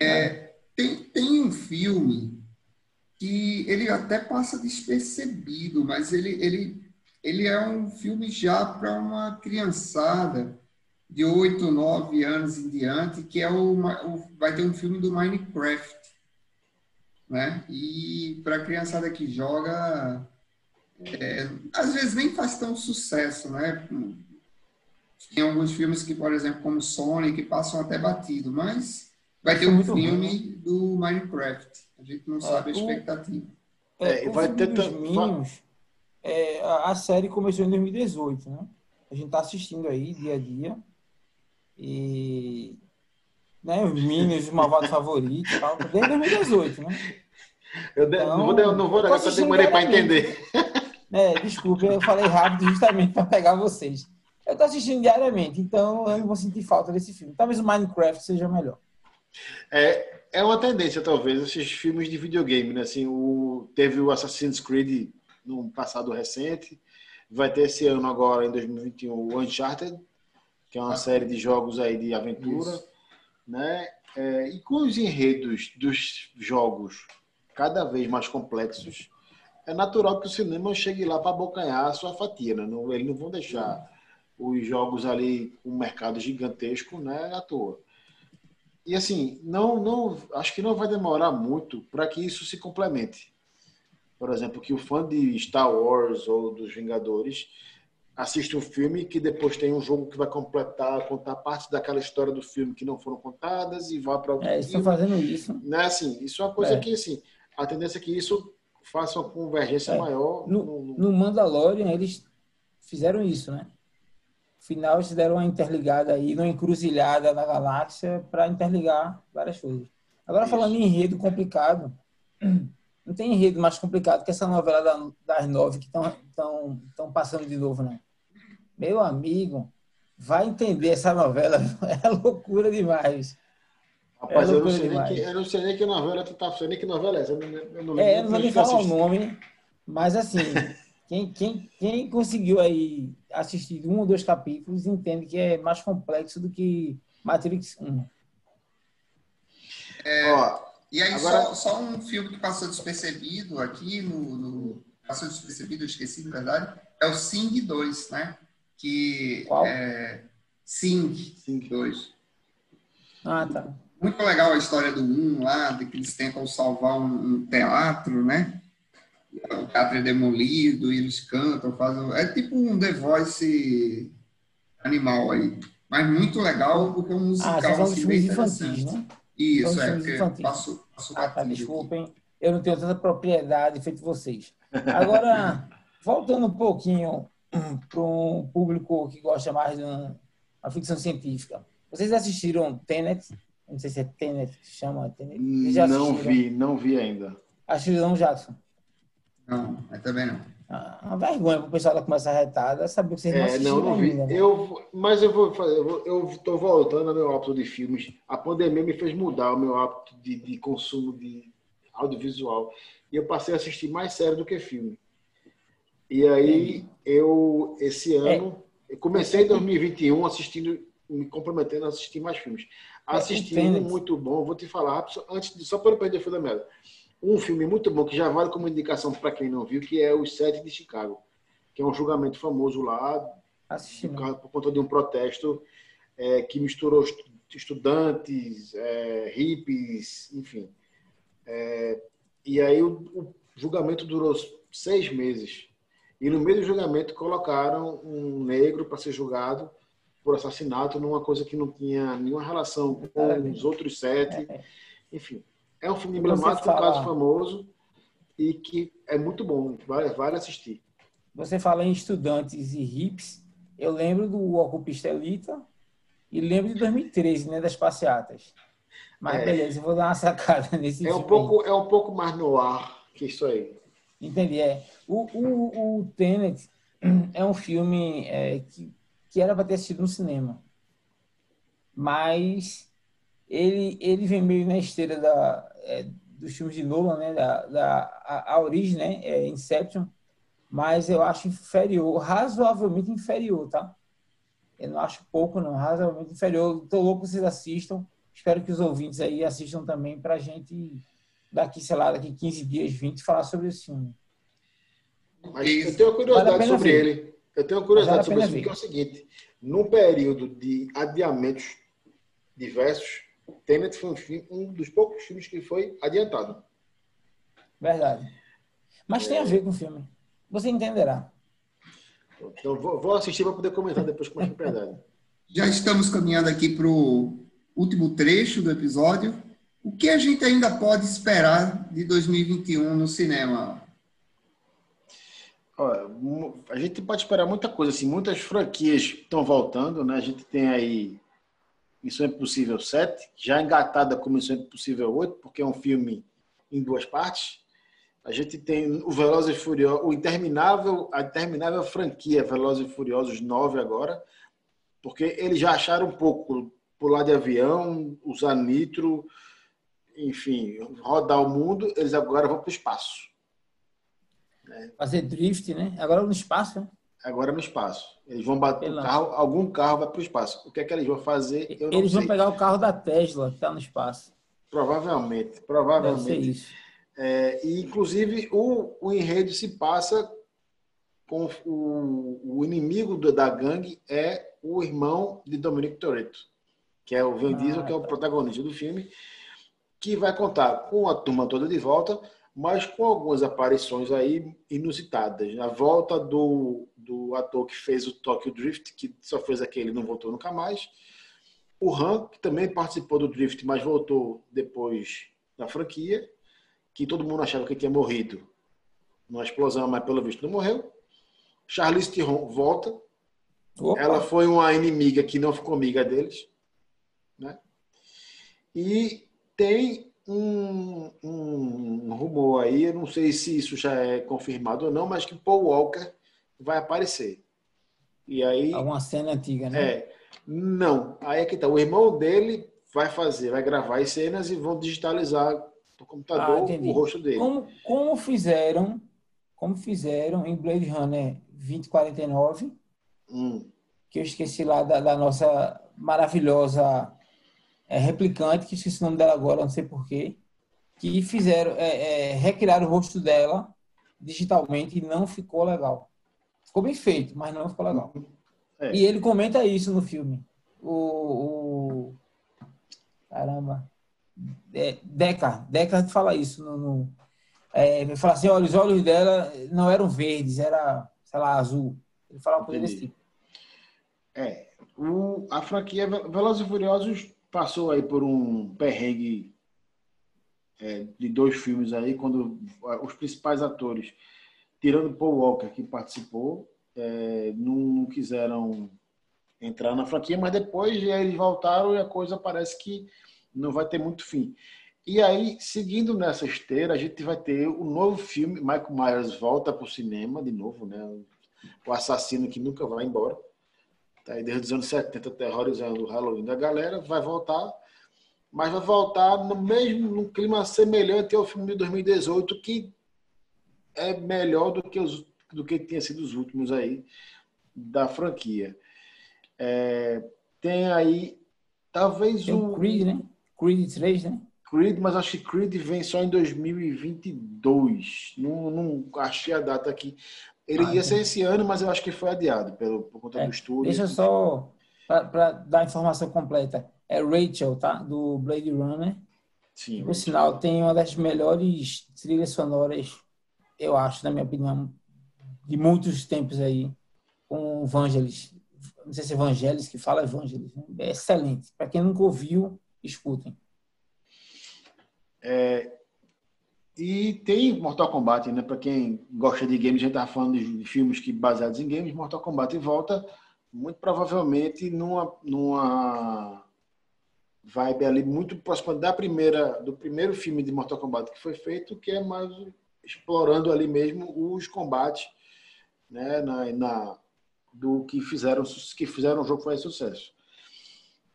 É, tem, tem um filme que ele até passa despercebido, mas ele, ele, ele é um filme já para uma criançada de 8, 9 anos em diante, que é o, o vai ter um filme do Minecraft né? E para a criançada que joga, é, às vezes nem faz tão sucesso, né? Tem alguns filmes que, por exemplo, como Sonic, passam até batido, mas vai ter um filme do Minecraft. A gente não sabe a expectativa. É, é vai ter Minions, é, a série começou em 2018, né? A gente está assistindo aí dia a dia. E né, os Minions, os malvados favoritos, tal, desde 2018, né? Eu então, não vou, não vou dar demorei para entender. É, desculpa, eu falei rápido justamente para pegar vocês. Eu estou assistindo diariamente, então eu não vou sentir falta desse filme. Talvez o Minecraft seja melhor. É, é uma tendência, talvez, esses filmes de videogame, né? Assim, o, teve o Assassin's Creed no passado recente, vai ter esse ano agora, em 2021, o Uncharted, que é uma ah, série de jogos aí de aventura, isso. Né? É, e com os enredos dos jogos cada vez mais complexos, é natural que o cinema chegue lá para abocanhar a sua fatia. Né? Não, eles não vão deixar os jogos ali com um mercado gigantesco né, à toa. E assim, não, não, acho que não vai demorar muito para que isso se complemente. Por exemplo, que o fã de Star Wars ou dos Vingadores assiste um filme que depois tem um jogo que vai completar, contar partes daquela história do filme que não foram contadas e vá para outro. É, estão fazendo isso. Né? Assim, isso é uma coisa é. que assim, a tendência é que isso faça uma convergência é. maior. No, no, no, Mandalorian, eles fizeram isso, né? No final, eles deram uma interligada aí, uma encruzilhada na galáxia para interligar várias coisas. Agora, isso. falando em enredo complicado, *clears throat* não tem enredo mais complicado que essa novela da, das nove que estão passando de novo, não. Meu amigo, vai entender essa novela, *laughs* é loucura demais. Rapaz, é eu, não sei nem que, eu não sei nem que novela tu tá falando, que novela é essa. Eu não, eu não é, não vou nem falar o nome, mas assim, quem, quem, quem conseguiu aí assistir um ou dois capítulos entende que é mais complexo do que Matrix 1. É, Ó, e aí, agora... só, só, um filme que passou despercebido aqui, no, no, passou despercebido, eu esqueci, na verdade, é o Sing 2, né? Que Qual? é Sing, Sing 2. Ah, tá. Muito legal a história do um lá, de que eles tentam salvar um, um teatro, né? O teatro é demolido e eles cantam, fazem. É tipo um The Voice animal aí. Mas muito legal porque é um musical ah, assim, bem infantis, né? Isso, é, porque passou, passou ah, tá, desculpem. Aqui. Eu não tenho tanta propriedade feito vocês. Agora, *laughs* voltando um pouquinho para um público que gosta mais de uma ficção científica. Vocês assistiram Tenet? Não sei se é Tenet que chama. Tenet. Não vi, não vi ainda. Assistiram, Jackson? Não, mas também não. Ah, uma vergonha para o pessoal da começa retada saber que vocês não assistiram é, não, não vi. Ainda, né? eu, mas eu vou fazer, eu estou voltando ao meu hábito de filmes. A pandemia me fez mudar o meu hábito de, de consumo de audiovisual. E eu passei a assistir mais série do que filme. E aí, eu, esse é. ano, é. comecei em 2021 assistindo, me comprometendo a assistir mais filmes. Assisti um muito bom, vou te falar, antes de, só para não perder o fio da merda. Um filme muito bom que já vale como indicação para quem não viu, que é Os Sete de Chicago, que é um julgamento famoso lá por, por conta de um protesto é, que misturou estudantes, é, hippies, enfim. É, e aí o, o, julgamento durou seis meses. E no meio do julgamento colocaram um negro para ser julgado por assassinato numa coisa que não tinha nenhuma relação com os outros sete. É. Enfim, é um filme emblemático, um caso famoso e que é muito bom, vale, vale assistir. Você fala em estudantes e hips, eu lembro do Ocupista Elita e lembro de 2013, né, das passeatas. Mas é. beleza, eu vou dar uma sacada *laughs* nesse é um pouco É um pouco mais no ar que isso aí. Entendi, é. O, o, o Tenet *clears throat* é um filme é, que que era para ter assistido no cinema. Mas ele, ele vem meio na esteira da, é, dos filmes de Nolan, né? Da, da, a, a origem, né? É Inception. Mas eu acho inferior, razoavelmente inferior, tá? Eu não acho pouco, não, razoavelmente inferior. Estou louco que vocês assistam. Espero que os ouvintes aí assistam também para a gente, daqui, sei lá, daqui 15 dias, 20, falar sobre esse filme. Mas eu tenho curiosidade vale sobre ver. ele. Eu tenho uma curiosidade sobre isso, que é o seguinte: num período de adiamentos diversos, Tenet foi um, filme, um dos poucos filmes que foi adiantado. Verdade. Mas é... tem a ver com o filme. Você entenderá. Então, vou, vou assistir para poder comentar depois com mais propriedade. Já estamos caminhando aqui para o último trecho do episódio. O que a gente ainda pode esperar de 2021 no cinema? a gente pode esperar muita coisa, assim, muitas franquias estão voltando, né? A gente tem aí Missão Impossível 7, já engatada com Missão Impossível 8, porque é um filme em duas partes. A gente tem o Velozes e Furiosos, o interminável, a interminável franquia Velozes e Furiosos 9 agora, porque eles já acharam um pouco pular de avião, usar nitro, enfim, rodar o mundo, eles agora vão para o espaço. É. Fazer drift, né? Agora no espaço, né? Agora no espaço. Eles vão bater o carro, algum carro vai para o espaço. O que é que eles vão fazer? eles vão pegar o carro da Tesla, que está no espaço. Provavelmente, provavelmente. É, e inclusive o, o enredo se passa com o, o inimigo do, da gangue é o irmão de Dominic Toretto, que é o Vin Diesel, ah, que é o tá. protagonista do filme, que vai contar com a turma toda de volta mas com algumas aparições aí inusitadas. A volta do, do ator que fez o Tokyo Drift, que só fez aquele e não voltou nunca mais. O Han, que também participou do Drift, mas voltou depois da franquia, que todo mundo achava que tinha morrido numa explosão, mas pelo visto não morreu. Charlize Theron volta. Opa. Ela foi uma inimiga que não ficou amiga deles. Né? E tem um, um, um, rumor aí, eu não sei se isso já é confirmado ou não, mas que Paul Walker vai aparecer. E aí. Alguma cena antiga, né? É. Não. Aí é que tá. O irmão dele vai fazer, vai gravar as cenas e vão digitalizar no computador ah, o rosto dele. Como, como fizeram, como fizeram em Blade Runner 2049, hum. que eu esqueci lá da, da nossa maravilhosa é, replicante, que esqueci o nome dela agora, não sei porquê, que fizeram, é, é, recriaram o rosto dela digitalmente e não ficou legal. Ficou bem feito, mas não ficou legal. É. E ele comenta isso no filme. O, o caramba, é, Deca, Deca fala isso no, no é, ele fala assim, olha, os olhos dela não eram verdes, era, sei lá, azul. Ele fala uma coisa desse tipo. É, o, a franquia Velozes e Furiosos passou aí por um perrengue é, de dois filmes aí, quando os principais atores, tirando Paul Walker, que participou, é, não, não, quiseram entrar na franquia, mas depois eles voltaram e a coisa parece que não vai ter muito fim. E aí, seguindo nessa esteira, a gente vai ter o novo filme, Michael Myers volta para o cinema de novo, né? O assassino que nunca vai embora. Tá aí desde os anos 70 terrorizando o Halloween da galera, vai voltar, mas vai voltar no mesmo num clima semelhante ao filme de 2018, que é melhor do que os do que tinha sido os últimos aí da franquia. É, tem aí talvez tem o Creed, né? Creed 3, né? Creed, mas acho que Creed vem só em 2022. Não, não achei a data aqui. Ele ah, ia ser esse ano, mas eu acho que foi adiado pelo, por conta é, do estudo. Deixa só para dar a informação completa. É Rachel, tá? Do Blade Runner. Sim. Por sinal, tem uma das melhores trilhas sonoras, eu acho, na minha opinião, de muitos tempos aí, com Vangelis. Não sei se é Vangelis que fala Vangelis. Né? É excelente. Para quem nunca ouviu, escutem. É, e tem Mortal Kombat, né? Para quem gosta de games, a gente tá falando de, filmes que baseados em games, Mortal Kombat volta muito provavelmente numa, numa vibe ali muito próxima da primeira do primeiro filme de Mortal Kombat que foi feito, que é mais explorando ali mesmo os combates, né, na, na do que fizeram que fizeram o jogo fazer sucesso.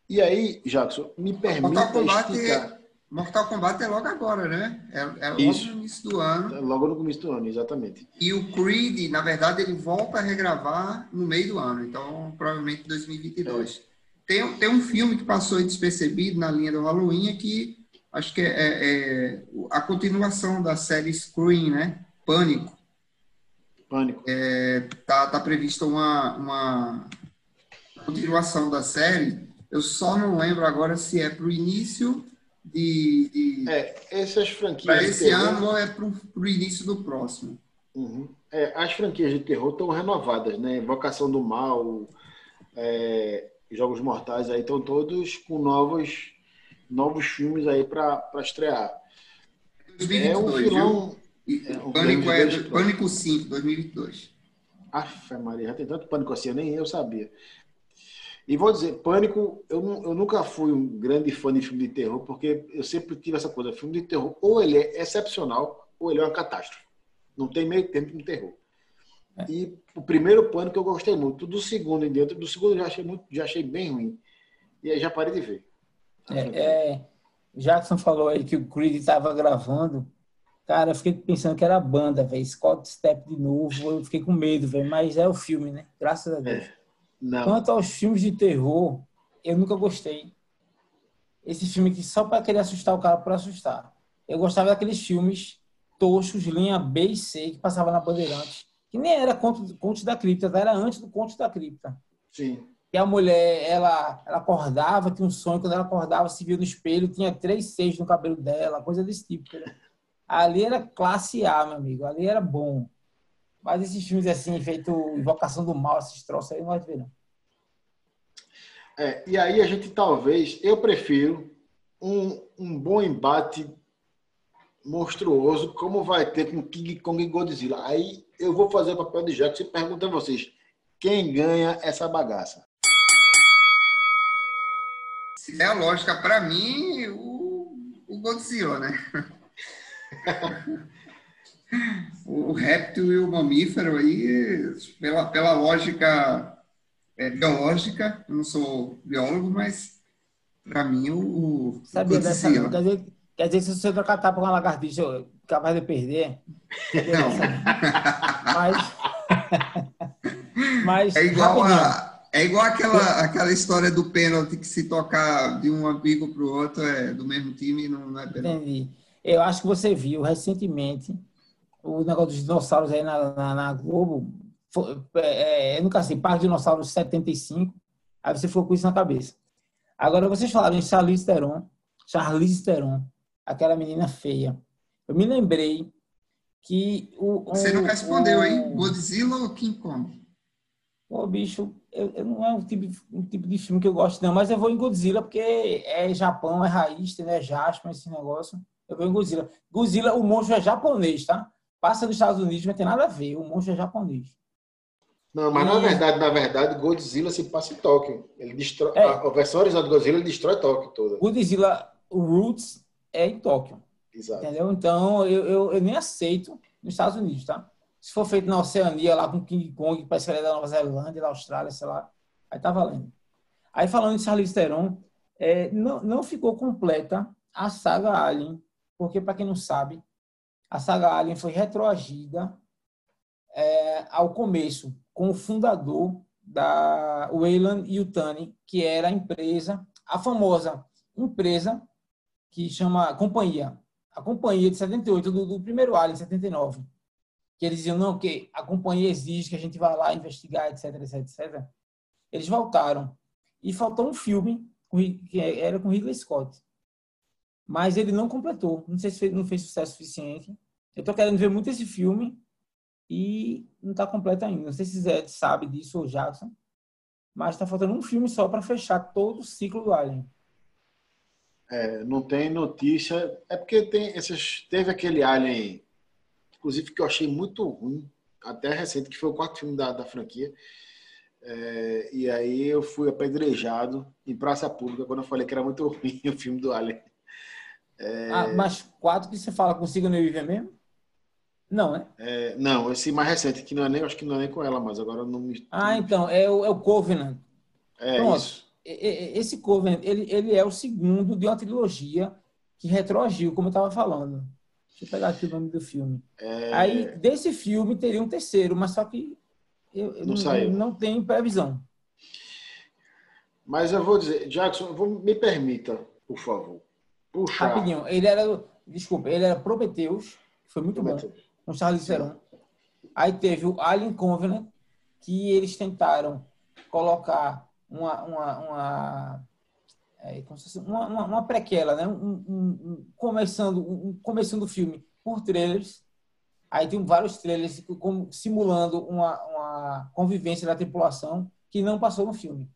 E aí, Jackson, me permita Mortal Kombat explicar. Mortal Kombat é logo agora, né? É, é logo Isso. no início do ano. É logo no começo do ano, exatamente. E o Creed, na verdade, ele volta a regravar no meio do ano, então provavelmente 2022. É. Tem, tem um filme que passou despercebido na linha do Halloween que acho que é, é, é, a continuação da série Scream, né? Pânico. Pânico. É, tá, tá prevista uma, uma continuação da série. Eu só não lembro agora se é para o início de, de é, essas franquias para esse terror, ano é para o início do próximo. Uhum. É, as franquias de terror estão renovadas, né? Invocação do Mal, é, Jogos Mortais aí estão todos com novos novos filmes aí para estrear. 2022, é um filão. É, um Pânico, é, Pânico 5, 2022. Aff, Maria, já tem tanto pânico assim, nem eu sabia. E vou dizer, Pânico, eu, eu nunca fui um grande fã de filme de terror, porque eu sempre tive essa coisa, filme de terror, ou ele é excepcional, ou ele é uma catástrofe. Não tem meio tempo no terror. É. E o primeiro Pânico eu gostei muito, do segundo em dentro, do segundo eu já achei, muito, já achei bem ruim. E aí já parei de ver. É, é, Jackson falou aí que o Creed estava gravando. Cara, eu fiquei pensando que era banda, velho. Scott Step de novo. Eu fiquei com medo, velho. Mas é o filme, né? Graças a Deus. É. Não. Quanto aos filmes de terror, eu nunca gostei. Esse filme que só para querer assustar o cara por assustar. Eu gostava daqueles filmes toscos, linha B e C, que passava na Bandeirantes. Que nem era conto, conto da cripta, era antes do conto da cripta. Sim. Que a mulher, ela, ela acordava, tinha um sonho, quando ela acordava, se via no espelho, tinha três seis no cabelo dela, coisa desse tipo. Ali era classe A, meu amigo. Ali era bom. Mas esses filmes assim, feito Invocação do Mal, esses troços aí, não vai ver, não. É, e aí a gente talvez, eu prefiro um, um bom embate monstruoso, como vai ter com King Kong e Godzilla. Aí eu vou fazer o papel de Jackson e pergunto a vocês: quem ganha essa bagaça? Se der a lógica para mim, o, o Godzilla, né? *laughs* o réptil e o mamífero aí, pela, pela lógica é, biológica, eu não sou biólogo, mas para mim o, Sabia dessa, quer dizer, quer dizer, se você trocar tapa com uma lagartixa, capaz de perder? Não. mas, *laughs* mas é igual a é igual aquela, aquela história do pênalti que se tocar de um amigo para o outro é do mesmo time não, não é pênalti. Entendi. Eu acho que você viu recentemente o negócio dos dinossauros aí na, na, na Globo. Foi, é, eu nunca sei, Parque Dinossauros 75. Aí você ficou com isso na cabeça. Agora vocês falaram em Charlize Theron. Charlize Theron, aquela menina feia. Eu me lembrei que o. Você nunca respondeu, o, hein? Godzilla ou King Kong? Pô, bicho, eu, eu, não é um tipo, um tipo de filme que eu gosto, não, mas eu vou em Godzilla porque é Japão, é raiz, né? Jasper, esse negócio. Eu vou em Godzilla. Godzilla, o monstro é japonês, tá? Passa dos Estados Unidos, mas tem nada a ver. O monstro é japonês. Não, mas e... na verdade, na verdade, Godzilla se passa em Tóquio. Ele destrói, é. a, versão original de Godzilla destrói Tóquio toda. Godzilla, Roots é em Tóquio. Exato. Entendeu? Então, eu, eu, eu nem aceito nos Estados Unidos, tá? Se for feito na Oceania, lá com King Kong, parece que ele é da Nova Zelândia, da Austrália, sei lá, aí tá valendo. Aí falando de Charlize Theron, é, não, não ficou completa a saga Alien, porque para quem não sabe, a saga Alien foi retroagida é, ao começo com o fundador da Weyland Yutani, que era a empresa, a famosa empresa que chama Companhia, a Companhia de 78, do, do primeiro Alien, 79 que eles diziam, não, que a companhia exige que a gente vá lá investigar, etc, etc, etc. Eles voltaram. E faltou um filme que era com Ridley Scott. Mas ele não completou. Não sei se não fez sucesso suficiente. Eu estou querendo ver muito esse filme e não está completo ainda. Não sei se Zé sabe disso ou Jackson. Mas está faltando um filme só para fechar todo o ciclo do Alien. É, não tem notícia. É porque tem esses, teve aquele Alien inclusive que eu achei muito ruim, até recente, que foi o quarto filme da, da franquia. É, e aí eu fui apedrejado em praça pública quando eu falei que era muito *laughs* ruim o filme do Alien. É... Ah, mas quatro que você fala consigo no viver mesmo? Não, né? É, não, esse mais recente, que não é nem, acho que não é nem com ela, mas agora não me. Ah, então, é o, é o Covenant. É Pronto, isso. Esse Covenant, ele, ele é o segundo de uma trilogia que retroagiu, como eu estava falando. Deixa eu pegar aqui o nome do filme. É... Aí, desse filme, teria um terceiro, mas só que eu, não, não, não tenho previsão. Mas eu vou dizer, Jackson, vou, me permita, por favor. Puxar. Rapidinho, ele era, desculpa, ele era Prometheus, foi muito Prometheus. bom, com Charles Theron. Aí teve o Alien Covenant, que eles tentaram colocar uma, uma, uma é, uma, uma, uma, prequela, né? Um, um, um, começando, um, começando o filme por trailers. Aí tem vários trailers simulando uma, uma convivência da tripulação que não passou no filme.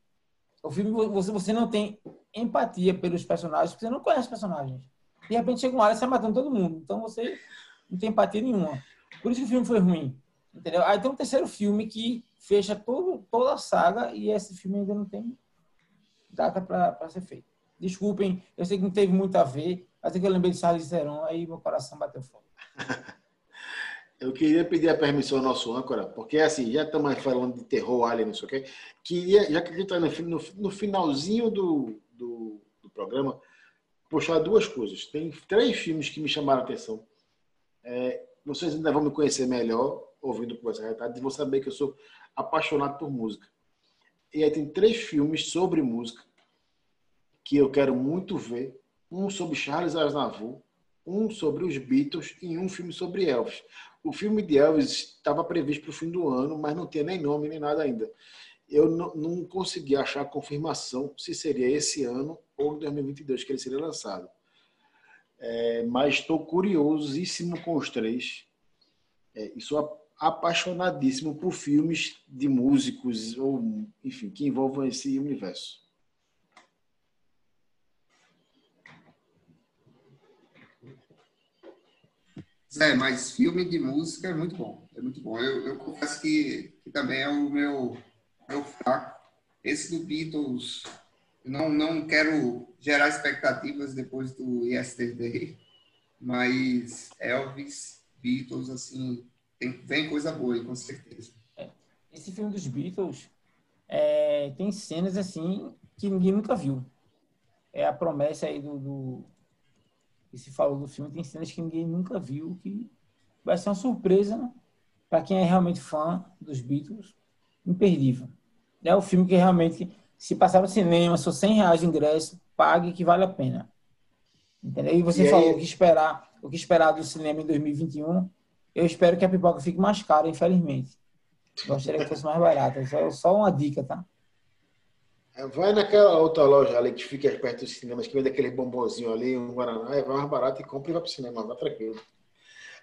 O filme você, você não tem empatia pelos personagens, porque você não conhece os personagens. De repente chega uma área e sai matando todo mundo. Então você não tem empatia nenhuma. Por isso que o filme foi ruim. Entendeu? Aí tem um terceiro filme que fecha todo, toda a saga e esse filme ainda não tem data para ser feito. Desculpem, eu sei que não teve muito a ver, mas é que eu lembrei de Charles Theron, aí meu coração bateu fogo. *laughs* Eu queria pedir a permissão ao nosso âncora, porque assim, já estamos falando de terror, alien, não sei o quê. Queria, já que a gente está no, no, finalzinho do, do, do, programa, puxar duas coisas. Tem três filmes que me chamaram a atenção. É, vocês ainda vão me conhecer melhor, ouvindo Conversa Retada, e vão saber que eu sou apaixonado por música. E aí tem três filmes sobre música que eu quero muito ver. Um sobre Charles Aznavour, um sobre os Beatles e um filme sobre Elvis. O filme de Elvis estava previsto para o fim do ano, mas não tinha nem nome nem nada ainda. Eu não, consegui achar confirmação se seria esse ano ou 2022 que ele seria lançado. É, mas estou curiosíssimo com os três. É, e sou apaixonadíssimo por filmes de músicos ou, enfim, que envolvam esse universo. É, mas filme de música é muito bom. É muito bom. Eu, eu confesso que, que, também é o meu, meu fraco. Esse do Beatles, não, não quero gerar expectativas depois do Yesterday, mas Elvis, Beatles, assim, tem, coisa boa aí, com certeza. Esse filme dos Beatles é, tem cenas assim que ninguém nunca viu. É a promessa aí do, do que se falou do filme, tem cenas que ninguém nunca viu, que vai ser uma surpresa para quem é realmente fã dos Beatles, imperdível. É o filme que realmente, se passar no cinema, só 100 reais de ingresso, pague que vale a pena. Entendeu? E você e falou aí... o que esperar, o que esperar do cinema em 2021. Eu espero que a pipoca fique mais cara, infelizmente. Gostaria que fosse mais barata. Só, só uma dica, tá? Vai naquela outra loja ali que fica perto dos cinemas, que vende aquele bombonzinho ali, um Guaraná, é mais barato e compra e vai pro cinema, vai tranquilo.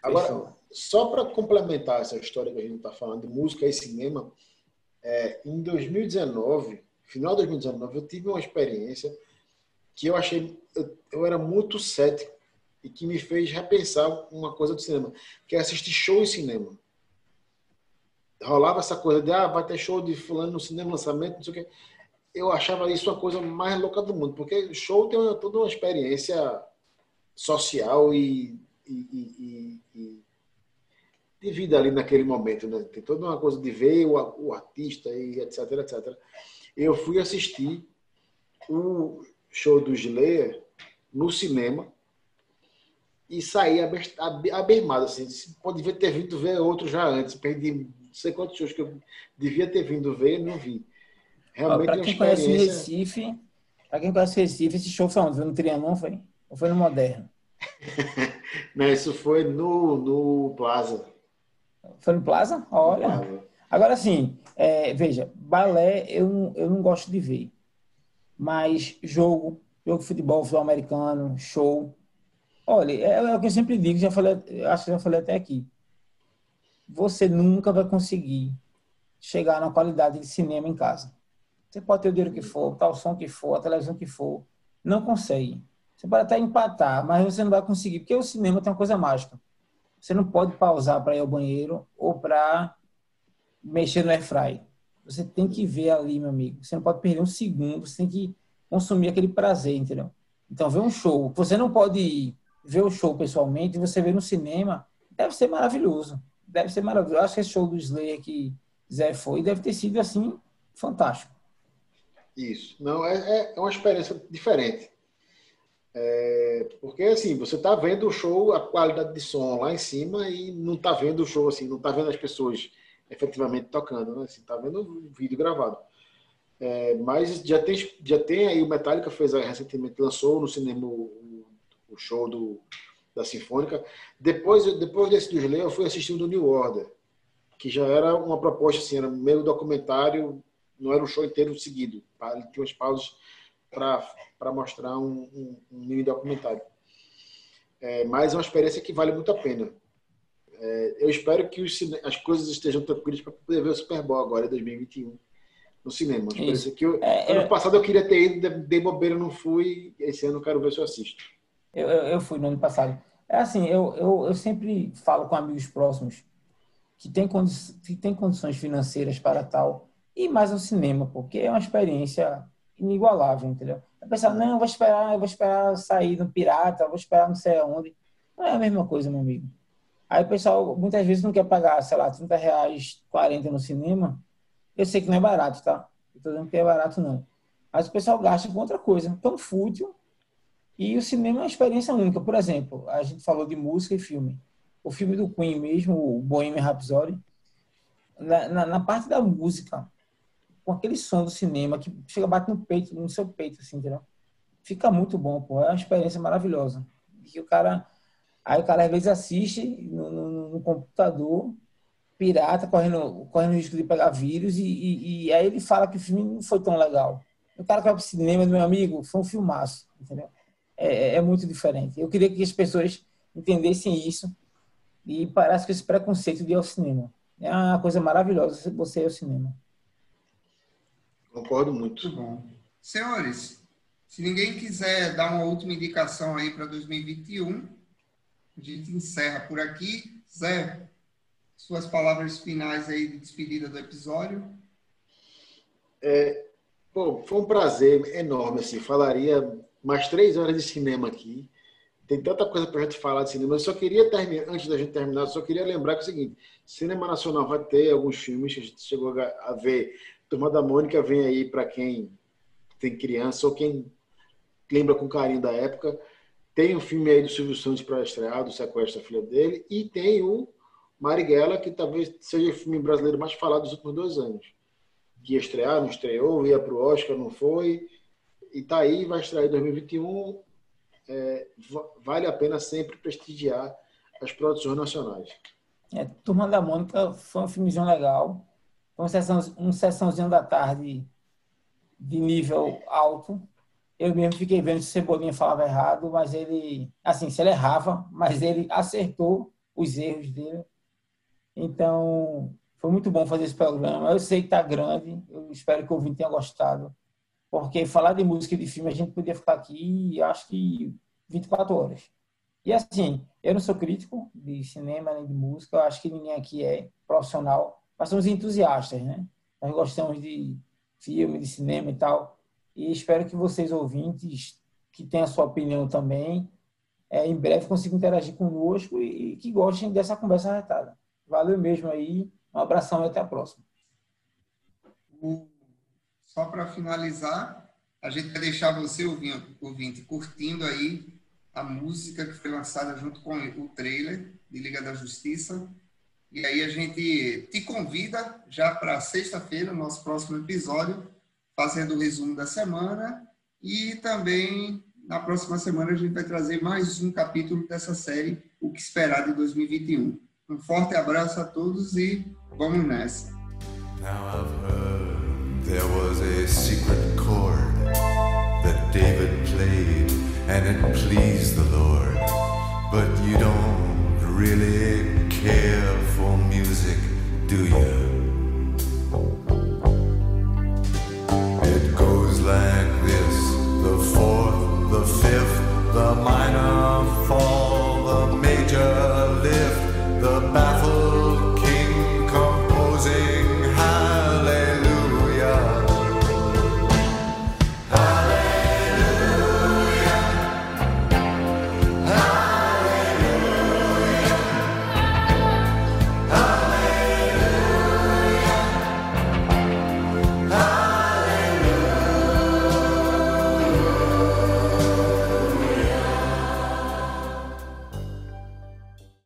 Agora, Fechou. só para complementar essa história que a gente está falando de música e cinema, é, em 2019, final de 2019, eu tive uma experiência que eu achei, eu, eu, era muito cético e que me fez repensar uma coisa do cinema, que é assistir show em cinema. Rolava essa coisa de, ah, vai ter show de fulano no cinema, lançamento, não sei o quê eu achava isso a coisa mais louca do mundo, porque show tem uma, toda uma experiência social e, e, e, e, de vida ali naquele momento, né? Tem toda uma coisa de ver o, o artista e etc, etc. Eu fui assistir o show do Gileia no cinema e saí abermado, assim, poderia ter vindo ver outro já antes, perdi não sei quantos shows que eu devia ter vindo ver e não vi. Realmente para quem experiência... conhece Recife, para quem conhece Recife, esse show foi onde? Foi no Trianon, foi? Ou foi no Moderno? *laughs* não, isso foi no, no Plaza. Foi no Plaza? Olha. No Plaza. Agora sim, é, veja, balé eu, eu não gosto de ver. Mas jogo, jogo de futebol, futebol americano, show. Olha, é, é o que eu sempre digo, já falei, acho que já falei até aqui. Você nunca vai conseguir chegar na qualidade de cinema em casa. Você pode ter o dinheiro que for, tal som que for, a televisão que for, não consegue. Você pode até empatar, mas você não vai conseguir, porque o cinema tem uma coisa mágica. Você não pode pausar para ir ao banheiro ou para mexer no airfry. Você tem que ver ali, meu amigo. Você não pode perder um segundo, você tem que consumir aquele prazer, entendeu? Então, ver um show, você não pode ver o show pessoalmente, você vê no cinema, deve ser maravilhoso. Deve ser maravilhoso. Acho que esse show do Slayer que Zé foi, deve ter sido, assim, fantástico. Isso. Não, é, é uma experiência diferente. É, porque assim, você está vendo o show, a qualidade de som lá em cima e não está vendo o show assim, não está vendo as pessoas efetivamente tocando, né? Assim, tá vendo o vídeo gravado. É, mas já tem, já tem aí o Metallica fez recentemente lançou no cinema o, o show do, da Sinfônica. Depois, depois desse do Slayer, eu fui assistir o New Order, que já era uma proposta assim, era meio documentário não era um show inteiro seguido. Ele tinha umas pausas para mostrar um, um, um, mini documentário. É, mas é uma experiência que vale muito a pena. É, eu espero que os, as coisas estejam tranquilas para poder ver o Super Bowl agora, em 2021, no cinema. Que eu, é, ano passado eu queria ter ido, dei bobeira, não fui. Esse ano eu quero ver se eu assisto. Eu, eu, fui no ano passado. É assim, eu, eu, eu sempre falo com amigos próximos que têm, condi que têm condições financeiras para tal e mais no cinema, porque é uma experiência inigualável, entendeu? A pessoa, não, eu vou esperar, vou esperar sair no Pirata, vou esperar não sei aonde. Não é a mesma coisa, meu amigo. Aí o pessoal muitas vezes não quer pagar, sei lá, 30 reais, 40 no cinema. Eu sei que não é barato, tá? Eu tô dizendo que é barato, não. Mas o pessoal gasta com outra coisa, tão fútil. E o cinema é uma experiência única. Por exemplo, a gente falou de música e filme. O filme do Queen mesmo, o Bohemian Rhapsody, na, na, na parte da música, com aquele som do cinema que chega bate no peito, no seu peito, assim, entendeu? Fica muito bom, pô. É uma experiência maravilhosa. E o cara, aí o cara às vezes assiste no, no, no computador, pirata, correndo, correndo risco de pegar vírus, e, e, e, aí ele fala que o filme não foi tão legal. O cara que vai pro cinema, meu amigo, foi um filmaço, entendeu? É, é, é muito diferente. Eu queria que as pessoas entendessem isso e parassem com esse preconceito de ir ao cinema. É uma coisa maravilhosa você ir ao cinema. Concordo muito. Muito bom. Senhores, se ninguém quiser dar uma última indicação aí para 2021, a gente encerra por aqui. Zé, suas palavras finais aí de despedida do episódio. É, Bom, foi um prazer enorme, assim, falaria mais três horas de cinema aqui. Tem tanta coisa para a gente falar de cinema. Eu só queria terminar, antes da gente terminar, eu só queria lembrar que é o seguinte: Cinema Nacional vai ter alguns filmes que a gente chegou a ver. Turma da Mônica vem aí para quem tem criança ou quem lembra com carinho da época. Tem o um filme aí do Silvio Santos para estrear, do sequestro da filha dele, e tem o Marighella, que talvez seja o filme brasileiro mais falado dos últimos dois anos. Que ia estrear, não estreou, ia para o Oscar, não foi. E tá aí, vai estrear em 2021. É, vale a pena sempre prestigiar as produções nacionais. É, Turma da Mônica foi um filmezinho legal. Foi uma, sessão, uma sessãozinha da tarde de nível alto. Eu mesmo fiquei vendo se Cebolinha falava errado, mas ele, assim, se ele errava, mas ele acertou os erros dele. Então, foi muito bom fazer esse programa. Eu sei que está grande, eu espero que o ouvinte tenha gostado, porque falar de música e de filme a gente podia ficar aqui, acho que 24 horas. E assim, eu não sou crítico de cinema nem de música, eu acho que ninguém aqui é profissional, mas somos entusiastas, né? Nós gostamos de filme, de cinema e tal. E espero que vocês, ouvintes, que tenham a sua opinião também, é, em breve consigam interagir conosco e, e que gostem dessa conversa retada. Valeu mesmo aí, um abração e até a próxima. Só para finalizar, a gente vai deixar você, ouvinte, curtindo aí a música que foi lançada junto com o trailer de Liga da Justiça. E aí a gente te convida já para sexta-feira, nosso próximo episódio, fazendo o resumo da semana. E também na próxima semana a gente vai trazer mais um capítulo dessa série, O que esperar de 2021. Um forte abraço a todos e vamos nessa. Now I've heard there was a secret chord that David played and it pleased the Lord. But you don't really care for music, do you?